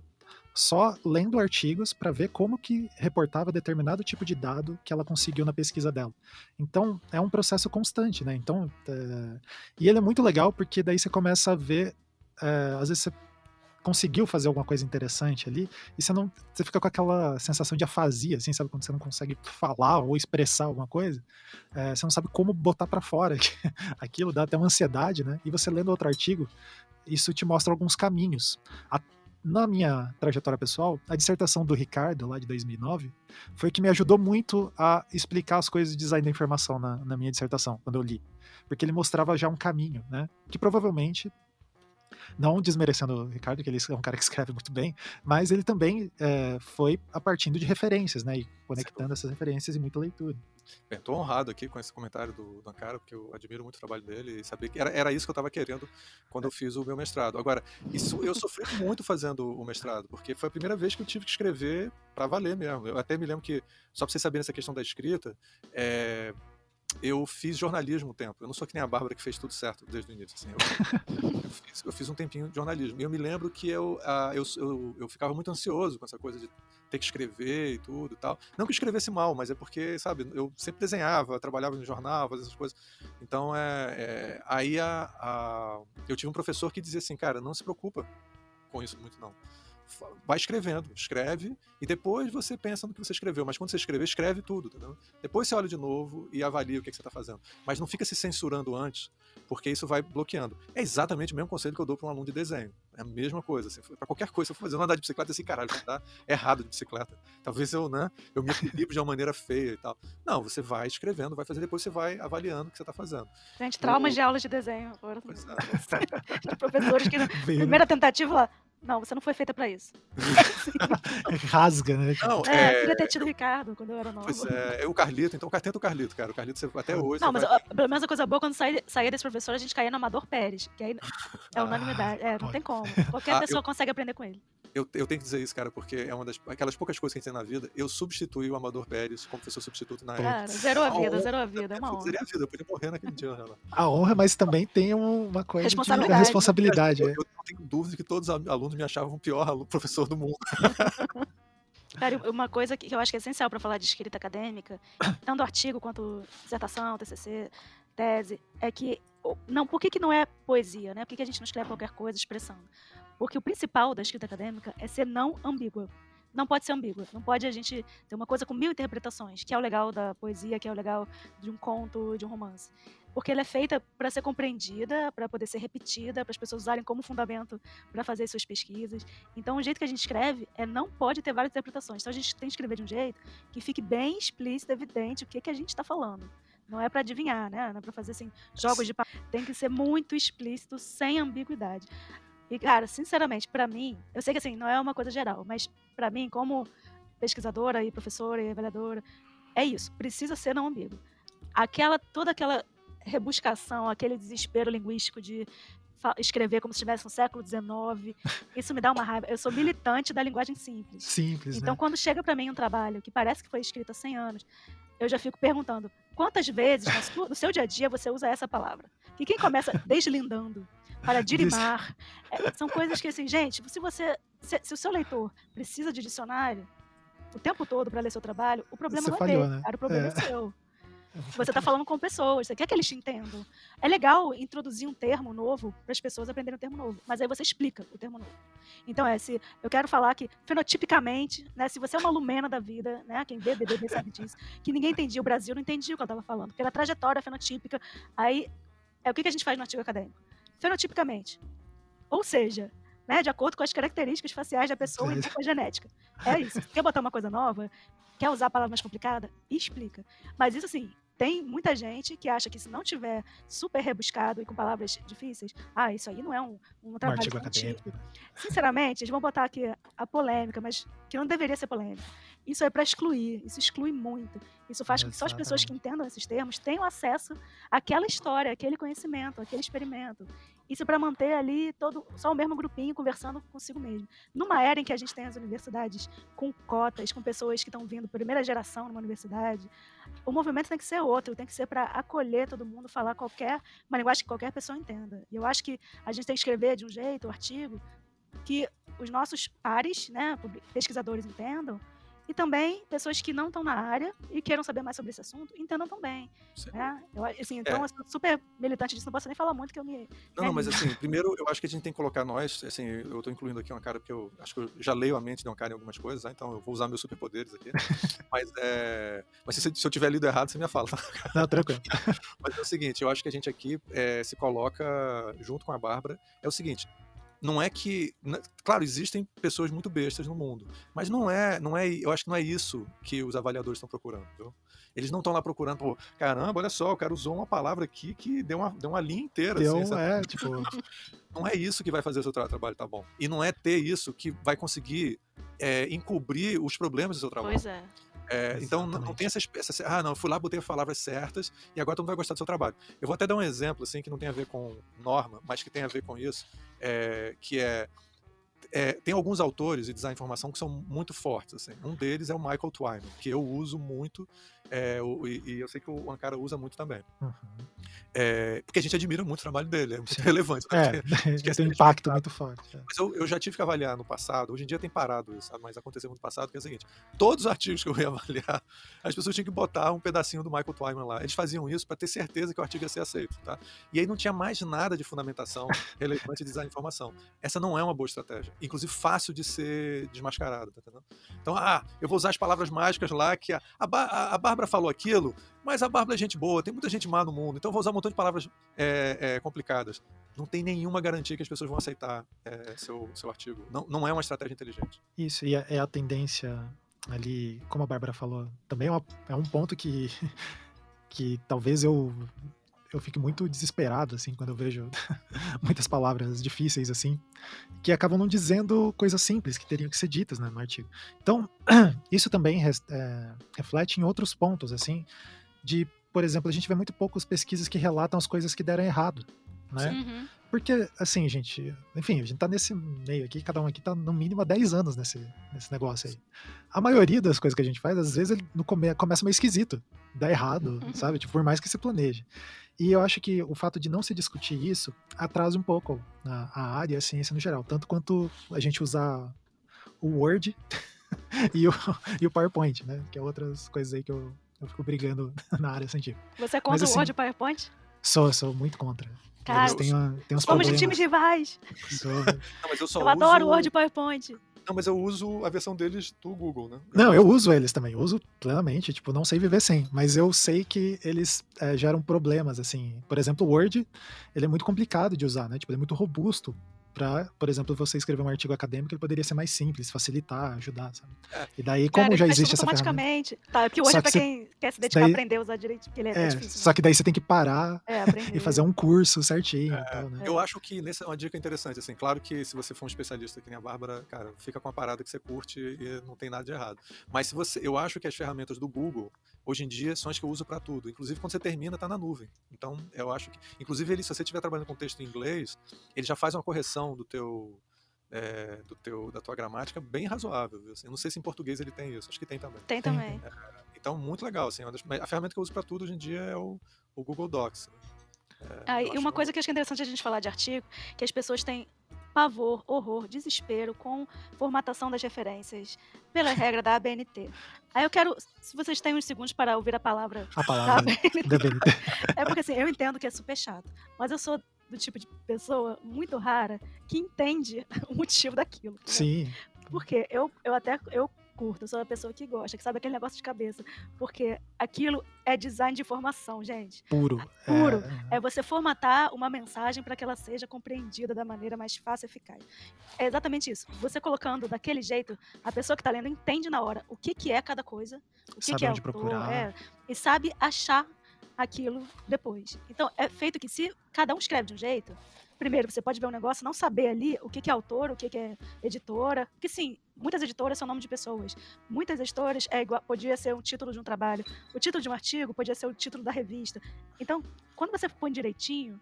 só lendo artigos para ver como que reportava determinado tipo de dado que ela conseguiu na pesquisa dela. Então, é um processo constante, né? Então, é, e ele é muito legal porque daí você começa a ver, é, às vezes você conseguiu fazer alguma coisa interessante ali e você não você fica com aquela sensação de afasia assim sabe quando você não consegue falar ou expressar alguma coisa é, você não sabe como botar para fora <laughs> aquilo dá até uma ansiedade né e você lendo outro artigo isso te mostra alguns caminhos. A- na minha trajetória pessoal a dissertação do Ricardo lá de 2009 foi que me ajudou muito a explicar as coisas de design da informação na, na minha dissertação quando eu li porque ele mostrava já um caminho né que provavelmente não desmerecendo o Ricardo, que ele é um cara que escreve muito bem, mas ele também é, foi a partindo de referências, né? E conectando essas referências e muita leitura. Bem, tô honrado aqui com esse comentário do, do Ankara, porque eu admiro muito o trabalho dele e saber que era, era isso que eu estava querendo quando eu fiz o meu mestrado. Agora, isso eu sofri muito fazendo o mestrado, porque foi a primeira vez que eu tive que escrever para valer mesmo. Eu até me lembro que, só para vocês saberem essa questão da escrita, é, eu fiz jornalismo um tempo. Eu não sou que nem a Bárbara que fez tudo certo desde o início. Assim, eu, <laughs> eu fiz, eu fiz um tempinho de jornalismo. E eu me lembro que eu, ah, eu, eu, ficava muito ansioso com essa coisa de ter que escrever e tudo e tal. Não que escrevesse mal, mas é porque, sabe, eu sempre desenhava, trabalhava no jornal, fazia essas coisas. Então, é, é aí a, a, eu tive um professor que dizia assim, cara, não se preocupa com isso muito não. Vai escrevendo, escreve e depois você pensa no que você escreveu. Mas quando você escrever, escreve tudo, entendeu? Depois você olha de novo e avalia o que, é que você está fazendo. Mas não fica se censurando antes, porque isso vai bloqueando. É exatamente o mesmo conselho que eu dou para um aluno de desenho. É a mesma coisa. Assim, para qualquer coisa, se eu for fazer andar de bicicleta, assim, caralho, tá errado de bicicleta. Talvez eu, né, eu me equilibre de uma maneira feia e tal. Não, você vai escrevendo, vai fazer, depois você vai avaliando o que você está fazendo. Gente, traumas de aulas de desenho. Pois é. <laughs> de professores que <laughs> na primeira tentativa lá, não, você não foi feita pra isso. <laughs> Rasga, né? Não, É, é, queria ter tido o Ricardo quando eu era nova. Pois é, é o Carlito, então tenta o Carlito, cara. O Carlito, você, até hoje. Não, mas vai- ó, pelo menos a coisa boa quando saía, saía desse professor, a gente caía no Amador Pérez, que aí é Ah, unanimidade. É, não pode. tem como. Qualquer Ah, pessoa consegue aprender com ele. Eu, eu tenho que dizer isso, cara, porque é uma das aquelas poucas coisas que a gente tem na vida. Eu substituí o Amador Pérez como professor substituto na época. Cara, zerou a A vida, honra- zerou a vida, é uma honra. Seria a vida, eu podia morrer naquele dia, né? A honra, mas também tem um- uma coisa de Responsabilidade. responsabilidade. Eu, é. eu não tenho dúvida que todos os al- alunos me achavam o pior professor do mundo. <laughs> Cara, uma coisa que eu acho que é essencial para falar de escrita acadêmica, tanto artigo quanto dissertação, TCC, tese, é que não, por que, que não é poesia, né? Por que, que a gente não escreve qualquer coisa expressando? Porque o principal da escrita acadêmica é ser não ambígua. Não pode ser ambígua. Não pode a gente ter uma coisa com mil interpretações, que é o legal da poesia, que é o legal de um conto, de um romance. Porque ela é feita para ser compreendida, para poder ser repetida, para as pessoas usarem como fundamento para fazer suas pesquisas. Então, o jeito que a gente escreve é não pode ter várias interpretações. Então, a gente tem que escrever de um jeito que fique bem explícito, evidente o que, que a gente está falando. Não é para adivinhar, né? Não é para fazer assim, jogos de Tem que ser muito explícito, sem ambiguidade. E, cara, sinceramente, para mim, eu sei que assim, não é uma coisa geral, mas para mim, como pesquisadora e professora e avaliadora, é isso. Precisa ser não ambíguo. Aquela, toda aquela rebuscação, aquele desespero linguístico de escrever como se estivesse no século XIX, <laughs> isso me dá uma raiva. Eu sou militante da linguagem simples. Simples, Então, né? quando chega para mim um trabalho que parece que foi escrito há 100 anos, eu já fico perguntando quantas vezes no seu dia a dia você usa essa palavra? E quem começa <laughs> deslindando para <laughs> dirimar, é, são coisas que, assim, gente, se você, se, se o seu leitor precisa de dicionário o tempo todo para ler seu trabalho, o problema Você não é falhou, dele, né? cara, o problema é, É. seu. <laughs> Você está falando com pessoas, você quer que eles te entendam. É legal introduzir um termo novo para as pessoas aprenderem um termo novo, mas aí você explica o termo novo. Então, é, se eu quero falar que, fenotipicamente, né, se você é uma lumena da vida, né, quem vê BBB sabe disso, que ninguém entendia, o Brasil não entendia o que eu estava falando, pela trajetória fenotípica. Aí, é o que que a gente faz no artigo acadêmico? Fenotipicamente. Ou seja, né, de acordo com as características faciais da pessoa e com a genética. É isso. Quer botar uma coisa nova? Quer usar a palavra mais complicada? Explica. Mas isso assim, tem muita gente que acha que se não tiver super rebuscado e com palavras difíceis, ah, isso aí não é um, um Um trabalho científico. acadêmico. Sinceramente, eles vão botar aqui a polêmica, mas que não deveria ser polêmica. Isso é para excluir, isso exclui muito. Isso faz com que só as pessoas que entendam esses termos tenham acesso àquela história, àquele conhecimento, àquele experimento. Isso para manter ali todo só o mesmo grupinho conversando consigo mesmo. Numa era em que a gente tem as universidades com cotas, com pessoas que estão vindo primeira geração numa universidade, o movimento tem que ser outro, tem que ser para acolher todo mundo, falar qualquer uma linguagem que qualquer pessoa entenda. E eu acho que a gente tem que escrever de um jeito o artigo que os nossos pares, né, pesquisadores entendam, e também pessoas que não estão na área e queiram saber mais sobre esse assunto entendam também. Né? Eu, assim, então, eu sou super militante disso, não posso nem falar muito que eu me. Não, não, É. mas assim, <laughs> primeiro eu acho que a gente tem que colocar nós, assim, eu tô incluindo aqui uma cara porque eu acho que eu já leio a mente de uma cara em algumas coisas, tá? então eu vou usar meus superpoderes aqui. <laughs> mas é. Mas se, se eu tiver lido errado, você me fala. tá? <laughs> Não, tranquilo. Mas é o seguinte, eu acho que a gente aqui é, se coloca junto com a Bárbara. É o seguinte, não é que, n- claro, existem pessoas muito bestas no mundo, mas não é, não é, eu acho que não é isso que os avaliadores estão procurando, viu? Eles não estão lá procurando, pô, caramba, olha só, o cara usou uma palavra aqui que deu uma, deu uma linha inteira. Deu, assim, é, tipo, <laughs> não é isso que vai fazer o seu tra- trabalho tá bom. E não é ter isso que vai conseguir é, encobrir os problemas do seu trabalho. Pois é. É, então não, tem essa, essa. Ah, não, eu fui lá, botei as palavras certas e agora todo mundo vai gostar do seu trabalho. Eu vou até dar um exemplo, assim, que não tem a ver com norma, mas que tem a ver com isso, é, que é, é, Tem alguns autores de design de informação que são muito fortes. Assim. Um deles é o Michael Twyman, que eu uso muito. é, o- e, e eu sei que o Ankara usa muito também. uhum. É, porque a gente admira muito o trabalho dele, é muito Sim. relevante. né? é, <laughs> tem um impacto respeitar. muito forte. é. Mas eu, eu já tive que avaliar no passado, hoje em dia tem parado isso, mas aconteceu no passado, que é o seguinte: todos os artigos que eu ia <laughs> avaliar, as pessoas tinham que botar um pedacinho do Michael Twyman lá. Eles faziam isso para ter certeza que o artigo ia ser aceito, tá? E aí não tinha mais nada de fundamentação <laughs> relevante de design de informação. Essa não é uma boa estratégia. Inclusive, fácil de ser desmascarada, tá entendendo? Então, ah, eu vou usar as palavras mágicas lá que a, a- a Bárbara falou aquilo, mas a Bárbara é gente boa, tem muita gente má no mundo, então eu vou usar um montão de palavras é, é, complicadas. Não tem nenhuma garantia que as pessoas vão aceitar é, seu, seu artigo. Não, não é uma estratégia inteligente. Isso, e é, é a tendência ali, como a Bárbara falou, também é, uma- é um ponto que, <laughs> que talvez eu, eu fique muito desesperado, assim, quando eu vejo <laughs> muitas palavras difíceis, assim, que acabam não dizendo coisas simples que teriam que ser ditas né, no artigo. Então, <clears throat> isso também res- é, reflete em outros pontos, assim, de, por exemplo, a gente vê muito poucas pesquisas que relatam as coisas que deram errado, né? Uhum. Porque, assim, gente, enfim, a gente tá nesse meio aqui, cada um aqui tá no mínimo há 10 anos nesse, nesse negócio aí. A maioria das coisas que a gente faz, às vezes, ele no come, começa meio esquisito, dá errado, Uhum. sabe? Tipo, por mais que se planeje. E eu acho que o fato de não se discutir isso atrasa um pouco a, a área e a ciência no geral, tanto quanto a gente usar o Word <laughs> e, o, e o PowerPoint, né? Que é outras coisas aí que eu, eu fico brigando <laughs> na área científica. Você é contra assim, o Word e PowerPoint? Sou, sou muito contra. Cara, Eles têm, uma, têm uns somos de problemas. times rivais. Sou- Não, mas eu só Eu uso... adoro o Word e PowerPoint. Não, mas eu uso a versão deles do Google, né? Não, eu uso eles também, eu uso plenamente, tipo, não sei viver sem, mas eu sei que eles é, geram problemas, assim. Por exemplo, o Word, ele é muito complicado de usar, né? Tipo, ele é muito robusto para, por exemplo, você escrever um artigo acadêmico, ele poderia ser mais simples, facilitar, ajudar, sabe? É. E daí, como Cara, já existe essa ferramenta... automaticamente. Tá, porque é pra que você- quem quer se dedicar daí- a aprender a usar direito, porque ele é, é É, difícil. só né? que daí você tem que parar É, <laughs> e fazer um curso certinho tal, né? Eu acho que nessa é uma dica interessante, assim, claro que se você for um especialista que nem a Bárbara, cara, fica com a parada que você curte e não tem nada de errado. Mas se você, eu acho que as ferramentas do Google hoje em dia são as que eu uso para tudo. Inclusive quando você termina tá na nuvem. Então, eu acho que, inclusive ele, se você estiver trabalhando com texto em inglês, ele já faz uma correção do teu é, do teu da tua gramática bem razoável, viu? Assim, eu não sei se em português ele tem isso, acho que tem também. Tem também. <laughs> Então, muito legal, assim, uma das- a ferramenta que eu uso para tudo hoje em dia é o, o Google Docs. É, Ah, e uma coisa que eu acho que é interessante a gente falar de artigo, que as pessoas têm pavor, horror, desespero com formatação das referências pela <laughs> regra da ABNT. Aí eu quero, se vocês têm uns segundos para ouvir a palavra A da palavra ABNT, da BNT. <laughs> é porque assim, eu entendo que é super chato, mas eu sou do tipo de pessoa muito rara que entende <laughs> o motivo daquilo. entendeu? Sim, Porque eu, eu até eu curto, eu sou uma pessoa que gosta, que sabe aquele negócio de cabeça. Porque aquilo é design de informação, gente. puro. Puro. É, É você formatar uma mensagem para que ela seja compreendida da maneira mais fácil e eficaz. É exatamente isso. Você colocando daquele jeito, a pessoa que está lendo entende na hora o que, que é cada coisa, o que, Sabe que é onde procurar. é, e sabe achar aquilo depois. Então, é feito que se cada um escreve de um jeito, primeiro você pode ver um negócio, não saber ali o que, é autor, o que, que é editora, porque sim, muitas editoras são nome de pessoas. Muitas editoras é igual, podia ser um título de um trabalho, o título de um artigo podia ser o título da revista. Então, quando você põe direitinho,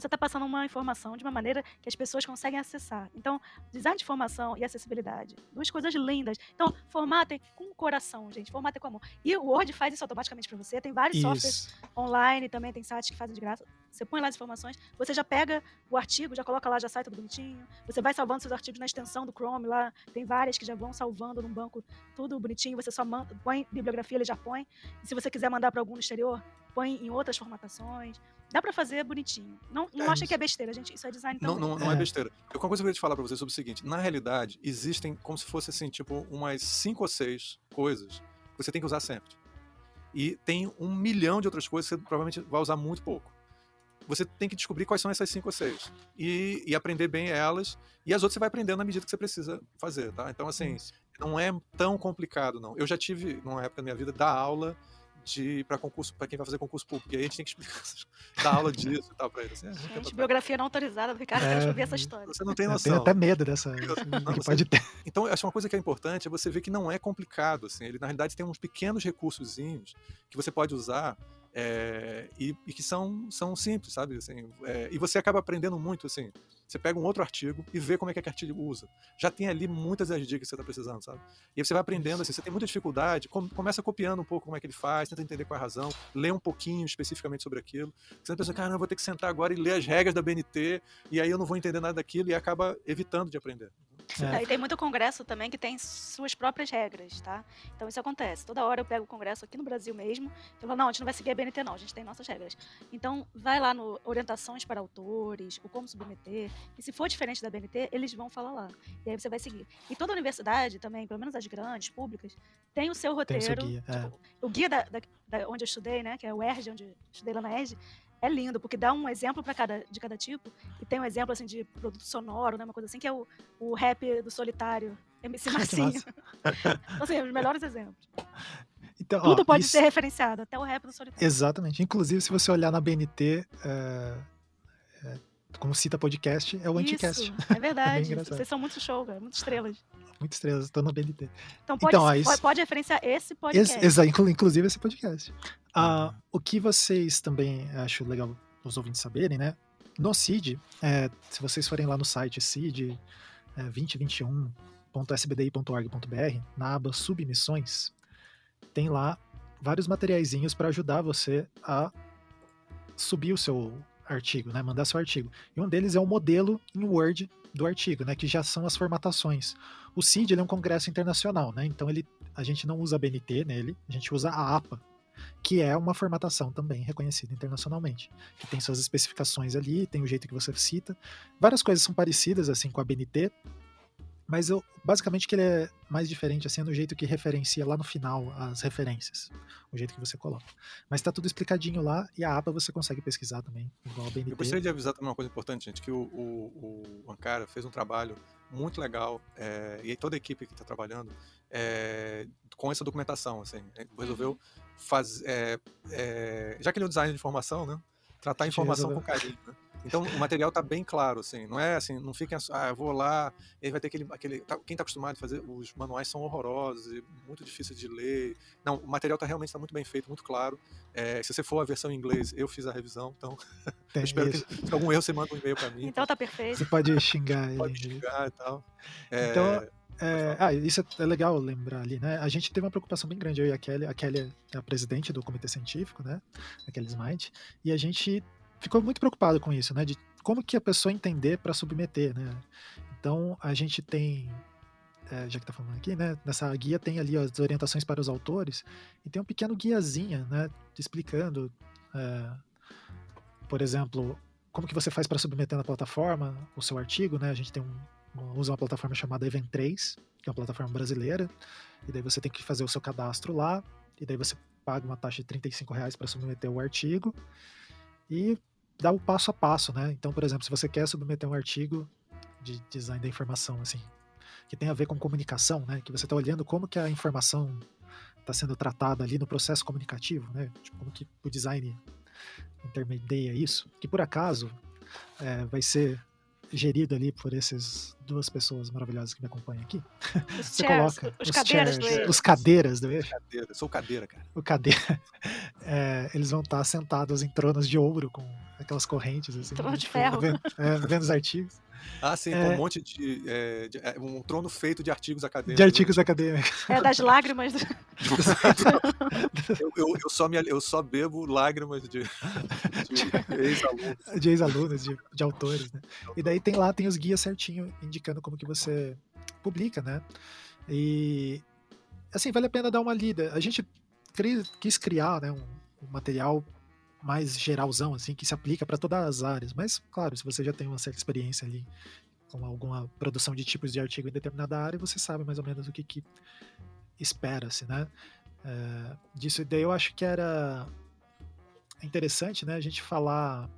você está passando uma informação de uma maneira que as pessoas conseguem acessar. Então, design de informação e acessibilidade, duas coisas lindas. Então, formatem com o coração, gente, formatem com amor. E o Word faz isso automaticamente para você. Tem vários isso. softwares online, também tem sites que fazem de graça. Você põe lá as informações, você já pega o artigo, já coloca lá, já sai tudo bonitinho. Você vai salvando seus artigos na extensão do Chrome lá. Tem várias que já vão salvando num banco, tudo bonitinho. Você só manda, põe bibliografia, ele já põe. E se você quiser mandar para algum no exterior, põe em outras formatações. Dá para fazer bonitinho. Não, não é, acha que é besteira, gente. Isso é design também. Não, não, não é. é besteira. Eu, uma coisa que eu queria te falar para você sobre o seguinte: na realidade, existem como se fosse assim, tipo, umas cinco ou seis coisas que você tem que usar sempre. E tem um milhão de outras coisas que você provavelmente vai usar muito pouco. Você tem que descobrir quais são essas cinco ou seis. E, e aprender bem elas. E as outras você vai aprendendo na medida que você precisa fazer, tá? Então, assim, não é tão complicado, não. Eu já tive, numa época da minha vida, dar aula de para concurso para quem vai fazer concurso público. E aí a gente tem que explicar, <laughs> dar aula disso e tal para eles. É, gente, biografia não autorizada do Ricardo, é, quero ouvir essa história. Você não tem noção. Eu tenho até medo dessa. Não, que pode ter. Então, acho uma coisa que é importante é você ver que não é complicado. Assim, ele na realidade tem uns pequenos recursos que você pode usar é, e, e, que são, são simples, sabe? Assim, é, e você acaba aprendendo muito, assim. Você pega um outro artigo e vê como é que aquele artigo usa. Já tem ali muitas das dicas que você está precisando, sabe? E aí você vai aprendendo, assim, você tem muita dificuldade, começa copiando um pouco como é que ele faz, tenta entender qual é a razão, lê um pouquinho especificamente sobre aquilo. Você pensa, cara, eu vou ter que sentar agora e ler as regras da BNT, e aí eu não vou entender nada daquilo, e acaba evitando de aprender. É. E tem muito congresso também que tem suas próprias regras, tá? Então isso acontece. Toda hora eu pego o congresso aqui no Brasil mesmo, eu falo, não, a gente não vai seguir a BNT não, a gente tem nossas regras. Então vai lá no Orientações para Autores, o Como Submeter, e se for diferente da BNT, eles vão falar lá. E aí você vai seguir. E toda universidade também, pelo menos as grandes, públicas, tem o seu roteiro. Tem o, seu guia, tipo, é. o guia da, da, da, onde eu estudei, né, que é o ERG, onde eu estudei lá na ERG, é lindo, porque dá um exemplo para cada de cada tipo. E tem um exemplo assim de produto sonoro, né, uma coisa assim, que é o, o rap do solitário, MC <laughs> Marcinho. <laughs> assim, os melhores exemplos. Então, Tudo ó, pode isso... ser referenciado, até o rap do solitário. Exatamente. Inclusive, se você olhar na BNT, é, é, como cita podcast, é o Anticast. Isso, <laughs> é verdade. é Vocês são muito show, cara, muito estrelas. Muito estrelas, estou na BNT. Então pode, então, pode, pode referenciar esse podcast. Ex inclusive esse podcast. Ah, o que vocês também acho legal os ouvintes saberem, né? No CID, é, se vocês forem lá no site CID é, 2021.sbdi.org.br, na aba Submissões, tem lá vários materiaizinhos para ajudar você a subir o seu artigo, né? Mandar seu artigo. E um deles é o modelo em Word do artigo, né? Que já são as formatações. O CID é um congresso internacional, né? Então ele, a gente não usa BNT nele, a gente usa a APA, que é uma formatação também reconhecida internacionalmente, que tem suas especificações ali, tem o jeito que você cita. Várias coisas são parecidas assim com a BNT, mas eu, basicamente que ele é mais diferente assim é no jeito que referencia lá no final as referências, o jeito que você coloca. Mas está tudo explicadinho lá e a aba você consegue pesquisar também, igual a BNT. Eu gostaria de avisar também uma coisa importante, gente, que o, o, o Ankara fez um trabalho muito legal é, e toda a equipe que está trabalhando é, com essa documentação, assim, resolveu fazer, é, já que ele é um design de informação, né, tratar a informação com carinho, né? Então o material tá bem claro, assim, não é assim, não fica, ah, eu vou lá, ele vai ter aquele, aquele tá, quem tá acostumado a fazer, os manuais são horrorosos e muito difíceis de ler. Não, o material tá realmente tá muito bem feito, muito claro. É, se você for a versão em inglês, eu fiz a revisão, então <laughs> eu espero isso. que se algum erro você manda um e-mail para mim. Então tá perfeito. Você pode xingar <laughs> ele. Pode xingar e tal. É, então, é, ah, isso é legal lembrar ali, né? A gente teve uma preocupação bem grande, eu e a Kelly. A Kelly é a presidente do comitê científico, né? A Kelly Smite. E a gente ficou muito preocupado com isso, né? De como que a pessoa entender para submeter, né? Então a gente tem, é, já que tá falando aqui, né? Nessa guia tem ali as orientações para os autores e tem um pequeno guiazinha, né? Explicando, é, por exemplo, como que você faz para submeter na plataforma o seu artigo, né? A gente tem um, usa uma plataforma chamada Event3, que é uma plataforma brasileira, e daí você tem que fazer o seu cadastro lá, e daí você paga uma taxa de 35 reais para submeter o artigo, e dá o passo a passo, né? Então, por exemplo, se você quer submeter um artigo de design da informação, assim, que tem a ver com comunicação, né? Que você está olhando como que a informação está sendo tratada ali no processo comunicativo, né? Tipo, como que o design intermedia isso, que por acaso é, vai ser gerido ali por essas duas pessoas maravilhosas que me acompanham aqui. Os <laughs> Você chairs, coloca os os cadeiras chairs, do os cadeiras do eixo, Cadeira. Sou cadeira, cara. o cadeira, <laughs> é, eles vão estar sentados em tronos de ouro com aquelas correntes assim, Trono de ferro. Vendo, é, vendo os artigos Ah, sim, É. com um monte de, é, de- é, Um trono feito de artigos acadêmicos. de artigos acadêmicos. É das lágrimas. do- Eu, eu, eu só me, eu só bebo lágrimas de, de ex-alunos. de ex-alunos, de, de autores, né? E daí tem lá, tem os guias certinho, indicando como que você publica, né? E, assim, vale a pena dar uma lida. A gente quis criar, né, um, um material mais geralzão, assim, que se aplica para todas as áreas. Mas, claro, se você já tem uma certa experiência ali com alguma produção de tipos de artigo em determinada área, você sabe mais ou menos o que, que espera-se, né? É, disso, e daí eu acho que era interessante, né, a gente falar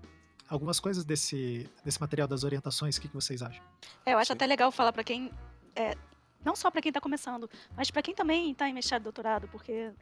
algumas coisas desse, desse material das orientações, o que, que vocês acham? É, eu acho Sim. até legal falar pra quem. é, não só pra quem tá começando, mas pra quem também tá em mestrado doutorado, porque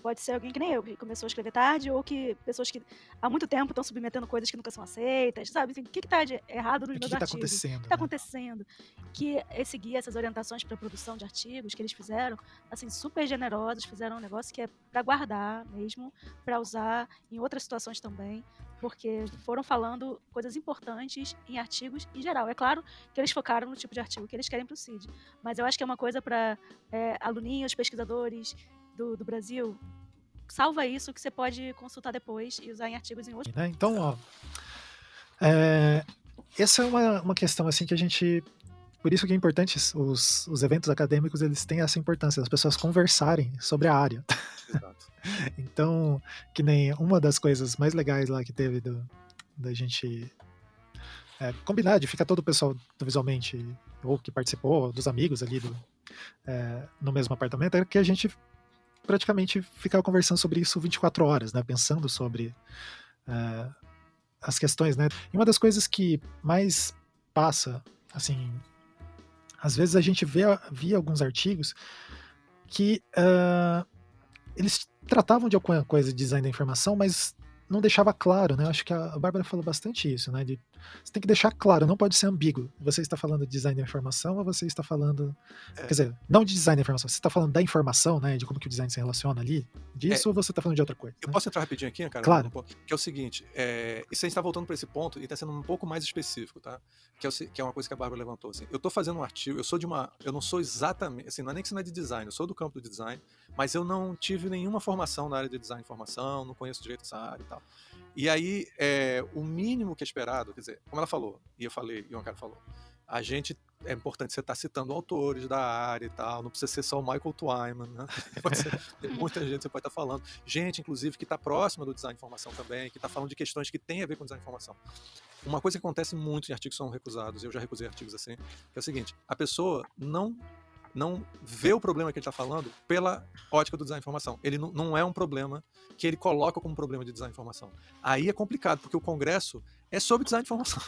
pode ser alguém que nem eu, que começou a escrever tarde, ou que pessoas que há muito tempo estão submetendo coisas que nunca são aceitas, sabe? Assim, o que, que tá de errado nos O que meus está artigos? acontecendo? O que né? está acontecendo? Que esse guia, essas orientações para produção de artigos que eles fizeram, assim, super generosos, fizeram um negócio que é para guardar mesmo, para usar em outras situações também, porque foram falando coisas importantes em artigos em geral. É claro que eles focaram no tipo de artigo que eles querem para o CID, mas eu acho que é uma coisa para aluninhos, pesquisadores do, do Brasil. Salva isso que você pode consultar depois e usar em artigos em outros. né? Então, ó, é, essa é uma, uma questão assim que a gente, por isso que é importante os, os eventos acadêmicos eles têm essa importância, as pessoas conversarem sobre a área. Exato. <laughs> Então, que nem uma das coisas mais legais lá que teve do, da gente é, combinar de ficar todo o pessoal do visualmente ou que participou, dos amigos ali do, é, no mesmo apartamento, era que a gente praticamente ficava conversando sobre isso 24 horas, né? Pensando sobre é, as questões, né? E uma das coisas que mais passa, assim, às vezes a gente vê via alguns artigos que ah, eles tratavam de alguma coisa de design da informação, mas não deixava claro, né? Acho que a Bárbara falou bastante isso, né? De, você tem que deixar claro, não pode ser ambíguo. Você está falando de design da informação ou você está falando. É. Quer dizer, não de design da informação, você está falando da informação, né? De como que o design se relaciona ali, disso, ou você está falando de outra coisa? Eu né? posso entrar rapidinho aqui, cara? Claro. Que é o seguinte, é, e se a gente está voltando para esse ponto e está sendo um pouco mais específico, tá? Que é, o que é uma coisa que a Bárbara levantou. Assim. Eu estou fazendo um artigo, eu sou de uma. Eu não sou exatamente. Assim, não é nem que você não é de design, eu sou do campo do design, mas eu não tive nenhuma formação na área de design de informação, não conheço direito essa área e tal. E aí, é, o mínimo que é esperado, quer dizer, como ela falou, e eu falei, e o Ancaro falou, a gente. É importante você estar citando autores da área e tal, não precisa ser só o Michael Twyman, né? <laughs> Ser, tem muita gente que você pode estar falando. Gente, inclusive, que está próxima do design de informação também, que está falando de questões que têm a ver com design de informação. Uma coisa que acontece muito em artigos que são recusados, eu já recusei artigos assim, que é o seguinte: a pessoa não não vê o problema que ele está falando pela ótica do design de informação. Ele não, não é um problema que ele coloca como problema de design de informação. Aí é complicado, porque o congresso é sobre design de informação.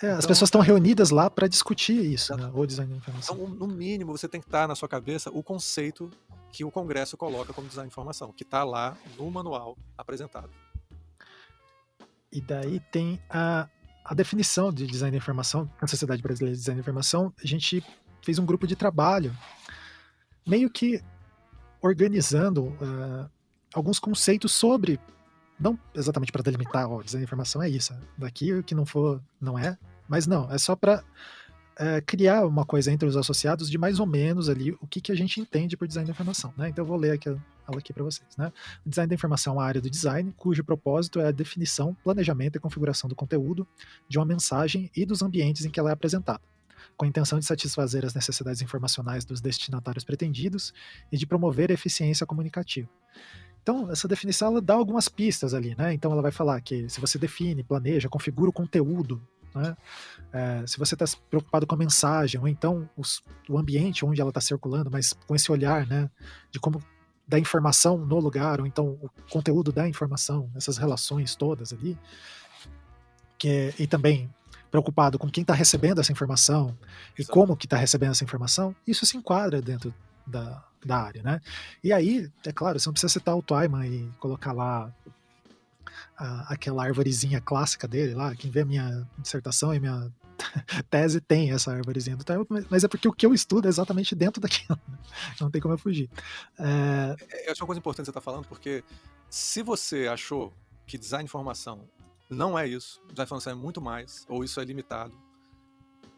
É, as então- pessoas estão reunidas lá para discutir isso, né? O design da informação. Então, no mínimo, você tem que estar na sua cabeça o conceito que o congresso coloca como design de informação, que está lá no manual apresentado. E daí tem a, a definição de design da informação, na Sociedade Brasileira de Design da Informação, a gente fez um grupo de trabalho, meio que organizando ah, alguns conceitos sobre, não exatamente para delimitar, ó, design da informação é isso, daqui o que não for, não é, mas não, é só para criar uma coisa entre os associados de mais ou menos ali o que, que a gente entende por design da informação, né? Então eu vou ler aqui, ela aqui para vocês, né? O design da informação é uma área do design cujo propósito é a definição, planejamento e configuração do conteúdo de uma mensagem e dos ambientes em que ela é apresentada, com a intenção de satisfazer as necessidades informacionais dos destinatários pretendidos e de promover a eficiência comunicativa. Então, essa definição ela dá algumas pistas ali, né? Então, ela vai falar que se você define, planeja, configura o conteúdo, né? É, se você está preocupado com a mensagem, ou então os, o ambiente onde ela está circulando, mas com esse olhar, né? De como da informação no lugar, ou então o conteúdo da informação, essas relações todas ali, que é- e também preocupado com quem está recebendo essa informação e Exato. como que está recebendo essa informação, isso se enquadra dentro da, da área, né? E aí, é claro, você não precisa citar o Twyman e colocar lá a, aquela árvorezinha clássica dele lá, quem vê a minha dissertação e minha <laughs> tese tem essa árvorezinha do Twyman, mas é porque o que eu estudo é exatamente dentro <laughs> daquilo, né? não tem como eu fugir. É... Eu acho uma coisa importante que você está falando, porque se você achou que design de informação não é isso, design de informação é muito mais, ou isso é limitado,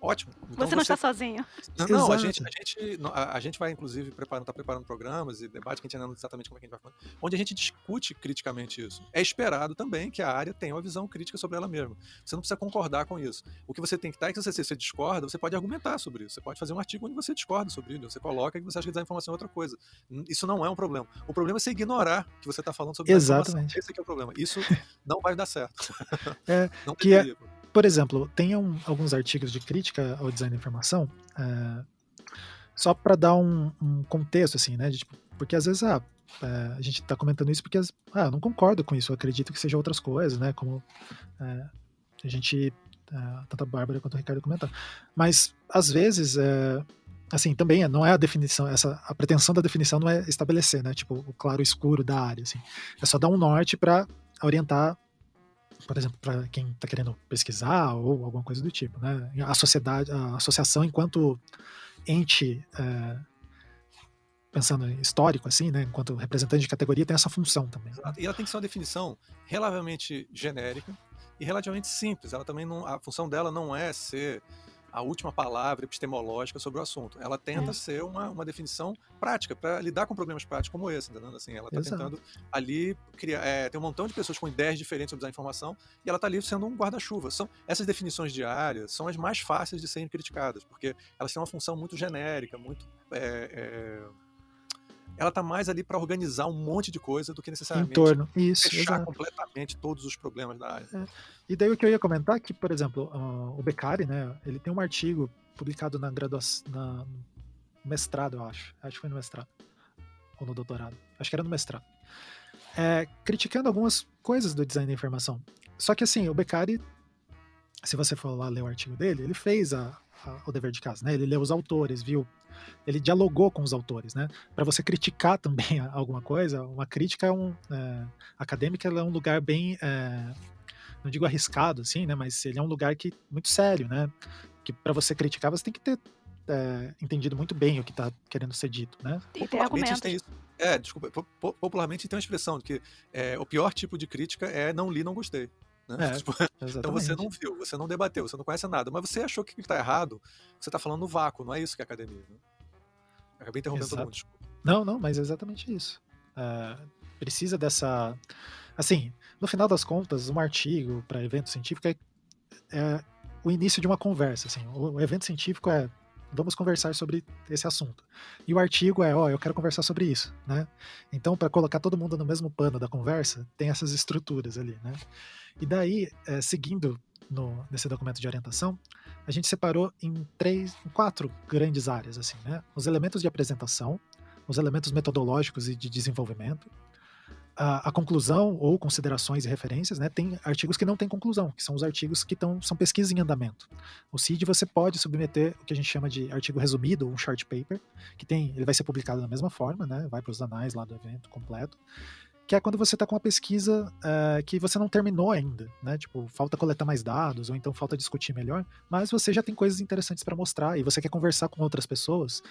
Ótimo. Então você não você... está sozinho. Não, não a, gente, a, gente, a, a, gente vai, inclusive, preparando, tá preparando programas e debate que a gente ainda não exatamente como é que a gente vai falando, onde a gente discute criticamente isso. É esperado também que a área tenha uma visão crítica sobre ela mesma. Você não precisa concordar com isso. O que você tem que estar é que se você, você discorda, você pode argumentar sobre isso. Você pode fazer um artigo onde você discorda sobre isso. Você coloca que você acha que design informação é outra coisa. Isso não é um problema. O problema é você ignorar que você está falando sobre Exatamente. Esse é o problema. Isso não vai dar certo. É, <laughs> não que é, por exemplo, tem um, alguns artigos de crítica ao design da informação, é, só para dar um, um, contexto, assim, né? De, tipo, porque às vezes ah, é, a gente está comentando isso porque ah, eu não concordo com isso, eu acredito que seja outras coisas, né? Como é, a gente, é, tanto a Bárbara quanto o Ricardo comentaram. Mas às vezes, é, assim, também não é a definição, essa a pretensão da definição não é estabelecer, né? Tipo, o claro escuro da área, assim. É só dar um norte para orientar por exemplo, para quem está querendo pesquisar ou alguma coisa do tipo, né? A sociedade, a associação enquanto ente é, pensando histórico assim, né? Enquanto representante de categoria tem essa função também. E ela tem que ser uma definição relativamente genérica e relativamente simples. Ela também não, a função dela não é ser a última palavra epistemológica sobre o assunto. Ela tenta é. ser uma, uma definição prática, para lidar com problemas práticos como esse, entendeu? Assim, ela está tentando ali criar. É, tem um montão de pessoas com ideias diferentes sobre a informação e ela está ali sendo um guarda-chuva. São Essas definições de área são as mais fáceis de serem criticadas, porque elas têm uma função muito genérica, muito. É, é ela está mais ali para organizar um monte de coisa do que necessariamente em torno. Isso, fechar exato. completamente todos os problemas da área. É. E daí o que eu ia comentar é que, por exemplo, uh, o Beccari, né, ele tem um artigo publicado na graduação, na, no mestrado, eu acho. Acho que foi no mestrado. Ou no doutorado. Acho que era no mestrado. É, criticando algumas coisas do design da informação. Só que assim, o Beccari, se você for lá ler o artigo dele, ele fez a, a, o dever de casa, né? Ele leu os autores, viu ele dialogou com os autores, né? Para você criticar <laughs> também alguma coisa, uma crítica é um é, acadêmica é um lugar bem é, não digo arriscado assim, né? Mas ele é um lugar que muito sério, né? Que para você criticar você tem que ter é, entendido muito bem o que está querendo ser dito, né? E popularmente tem isso. É, desculpa, popularmente tem uma expressão de que é, o pior tipo de crítica é não li, não gostei. Né? É, <laughs> tipo, então você não viu, você não debateu, você não conhece nada, mas você achou que está errado, você está falando no vácuo, não é isso que é academia. Né? Acabei interrompendo Exato. todo mundo, desculpa. Não, não, mas é exatamente isso. É, precisa dessa. Assim, no final das contas, um artigo para evento científico é, é, o início de uma conversa. Assim. O, o evento científico é vamos conversar sobre esse assunto. E o artigo é, ó, eu quero conversar sobre isso, né? Então, para colocar todo mundo no mesmo pano da conversa, tem essas estruturas ali, né? E daí, é, seguindo no, nesse documento de orientação, a gente separou em três, em quatro grandes áreas, assim, né? Os elementos de apresentação, os elementos metodológicos e de desenvolvimento, a, a, conclusão ou considerações e referências, né? Tem artigos que não têm conclusão, que são os artigos que estão são pesquisa em andamento. O CID você pode submeter o que a gente chama de artigo resumido, um short paper, que tem, ele vai ser publicado da mesma forma, né? Vai para os anais lá do evento completo que é quando você está com uma pesquisa uh, que você não terminou ainda, né? Tipo, falta coletar mais dados, ou então falta discutir melhor, mas você já tem coisas interessantes para mostrar e você quer conversar com outras pessoas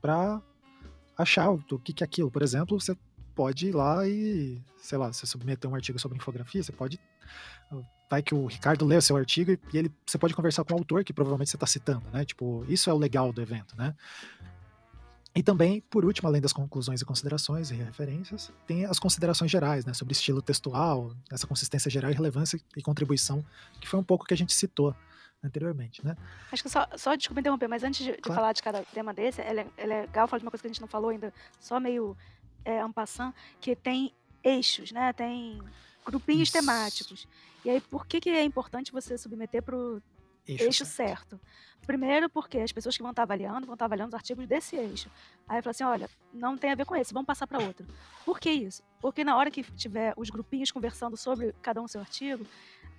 para achar o que, é aquilo. Por exemplo, você pode ir lá e, sei lá, você submeter um artigo sobre infografia, você pode. Vai que o Ricardo lê o seu artigo e ele, você pode conversar com o autor que provavelmente você está citando, né? Tipo, isso é o legal do evento, né? E também, por último, além das conclusões e considerações e referências, tem as considerações gerais, né, sobre estilo textual, essa consistência geral e relevância e contribuição, que foi um pouco que a gente citou anteriormente, né? Acho que só, só desculpa interromper, mas antes de, claro. de falar de cada tema desse, é, é, legal falar de uma coisa que a gente não falou ainda, só meio é, en passant, que tem eixos, né? Tem grupinhos Isso. temáticos. E aí, por que, que é importante você submeter para o eixo, eixo certo. certo. Primeiro, porque as pessoas que vão estar avaliando vão estar avaliando os artigos desse eixo. Aí eu falo assim: olha, não tem a ver com esse, vamos passar para outro. Por que isso? Porque na hora que tiver os grupinhos conversando sobre cada um seu artigo,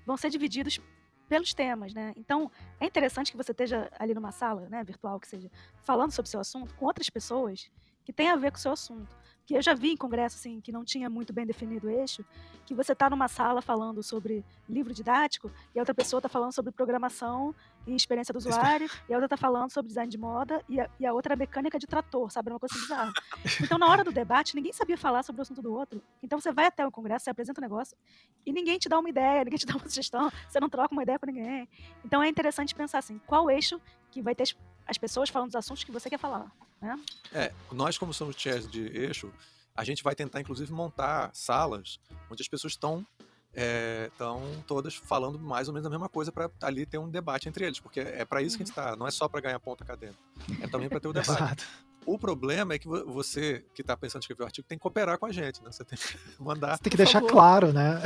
vão ser divididos pelos temas, né? Então, é interessante que você esteja ali numa sala, né, virtual que seja, falando sobre o seu assunto com outras pessoas que tem a ver com o seu assunto. Que eu já vi em congresso assim que não tinha muito bem definido o eixo, que você está numa sala falando sobre livro didático e a outra pessoa está falando sobre programação e experiência do usuário, e a outra está falando sobre design de moda e a, e a outra é mecânica de trator, sabe? Uma coisa assim bizarra. <laughs> Então, na hora do debate, ninguém sabia falar sobre o assunto do outro. Então, você vai até o congresso, você apresenta um negócio e ninguém te dá uma ideia, <laughs> ninguém te dá uma sugestão, você não troca uma ideia com ninguém. Então, é interessante pensar assim: qual eixo que vai ter as pessoas falando dos assuntos que você quer falar? Né? É, nós, como somos chairs de eixo, a gente vai tentar, inclusive, montar salas onde as pessoas estão estão é, todas falando mais ou menos a mesma coisa para ali ter um debate entre eles, porque é para isso que a gente está, não é só para ganhar ponto acadêmico, é também para ter o <laughs> debate. O problema é que você que está pensando em escrever o artigo tem que cooperar com a gente, né? Você tem que <laughs> mandar. Você tem que deixar favor. claro, né?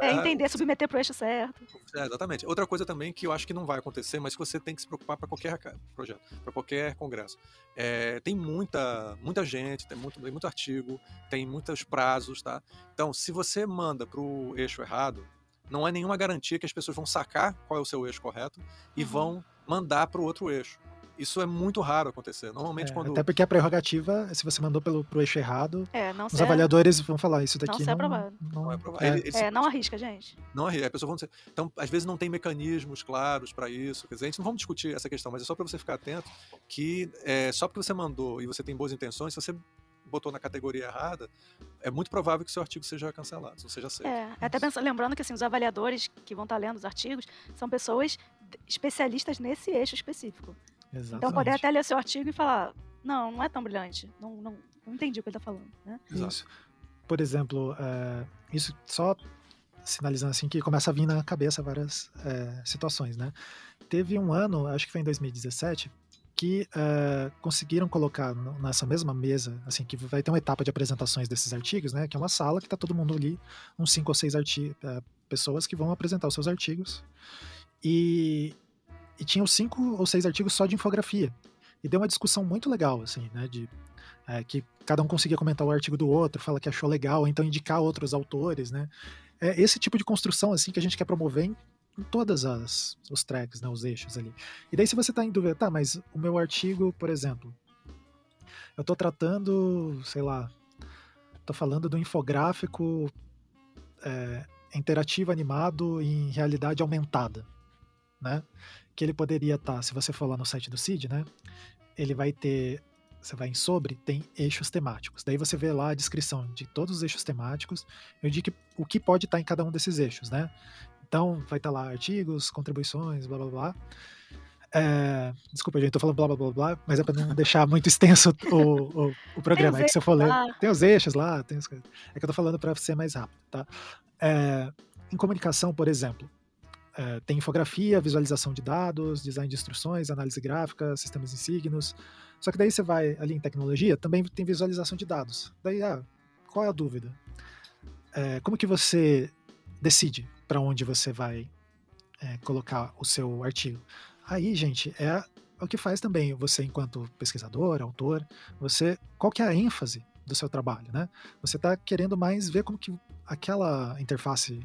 É entender, submeter para o eixo certo. É, exatamente. Outra coisa também que eu acho que não vai acontecer, mas que você tem que se preocupar para qualquer projeto, para qualquer congresso. É, tem muita, muita gente, tem muito, tem muito artigo, tem muitos prazos, tá? Então, se você manda para o eixo errado, não é nenhuma garantia que as pessoas vão sacar qual é o seu eixo correto e uhum. vão mandar para o outro eixo. Isso é muito raro acontecer. Normalmente é, quando. Até porque a prerrogativa, se você mandou pelo, pro eixo errado, é, os avaliadores vão falar isso daqui. Não, não, não, não é aprovado. É, é, não arrisca, gente. Não arrisca. A pessoa vão dizer, então, às vezes não tem mecanismos claros para isso. Quer dizer, a gente não vamos discutir essa questão, mas é só para você ficar atento que é, só porque você mandou e você tem boas intenções, se você botou na categoria errada, é muito provável que seu artigo seja cancelado, não seja aceito. É, até pensando, lembrando que assim, os avaliadores que vão estar lendo os artigos são pessoas especialistas nesse eixo específico. Exatamente. Então poder até ler seu artigo e falar, não, não é tão brilhante, não, não, não entendi o que ele está falando. Né? Isso. Por exemplo, é, isso só sinalizando assim que começa a vir na cabeça várias é, situações, né? Teve um ano, acho que foi em 2017, que é, conseguiram colocar nessa mesma mesa, assim, que vai ter uma etapa de apresentações desses artigos, né? Que é uma sala que está todo mundo ali, uns cinco ou seis é, pessoas que vão apresentar os seus artigos. E e tinham cinco ou seis artigos só de infografia. E deu uma discussão muito legal, assim, né? De é, que cada um conseguia comentar o artigo do outro, fala que achou legal, ou então indicar outros autores, né? É esse tipo de construção, assim, que a gente quer promover em, em todas as os tracks, né? Os eixos ali. E daí se você está em dúvida, tá, mas o meu artigo, por exemplo, eu estou tratando, sei lá, estou falando do infográfico é, interativo animado em realidade aumentada, né? Que ele poderia estar, tá, se você for lá no site do CID, né? Ele vai ter, você vai em sobre, tem eixos temáticos. Daí você vê lá a descrição de todos os eixos temáticos, eu indico o que pode estar tá em cada um desses eixos, né? Então vai estar tá lá artigos, contribuições, blá blá blá. É, desculpa, gente, tô falando blá blá blá blá, mas é para não deixar muito extenso o, o, o programa. É que se eu for ler, tem os eixos lá, tem os, é que eu tô falando para ser mais rápido, tá? É, em comunicação, por exemplo, é, tem infografia, visualização de dados, design de instruções, análise gráfica, sistemas em signos. Só que daí você vai ali em tecnologia, também tem visualização de dados. Daí, ah, qual é a dúvida? É, como que você decide para onde você vai é, colocar o seu artigo? Aí, gente, é o que faz também você, enquanto pesquisador, autor, você qual que é a ênfase do seu trabalho, né? Você está querendo mais ver como que aquela interface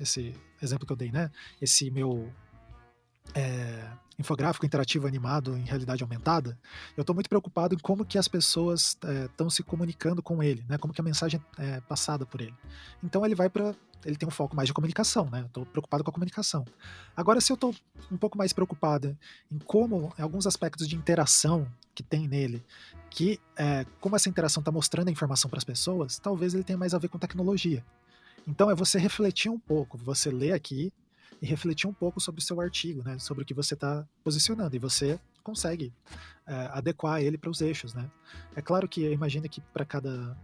esse exemplo que eu dei, né? Esse meu é, infográfico interativo animado em realidade aumentada, eu estou muito preocupado em como que as pessoas estão é, se comunicando com ele, né? Como que a mensagem é passada por ele. Então ele vai para ele tem um foco mais de comunicação, né? Estou preocupado com a comunicação. Agora, se eu estou um pouco mais preocupado em como, em alguns aspectos de interação que tem nele, que é, como essa interação está mostrando a informação para as pessoas, talvez ele tenha mais a ver com tecnologia. Então é você refletir um pouco, você ler aqui e refletir um pouco sobre o seu artigo, né, sobre o que você está posicionando e você consegue é, adequar ele para os eixos, né? É claro que imagina que para cada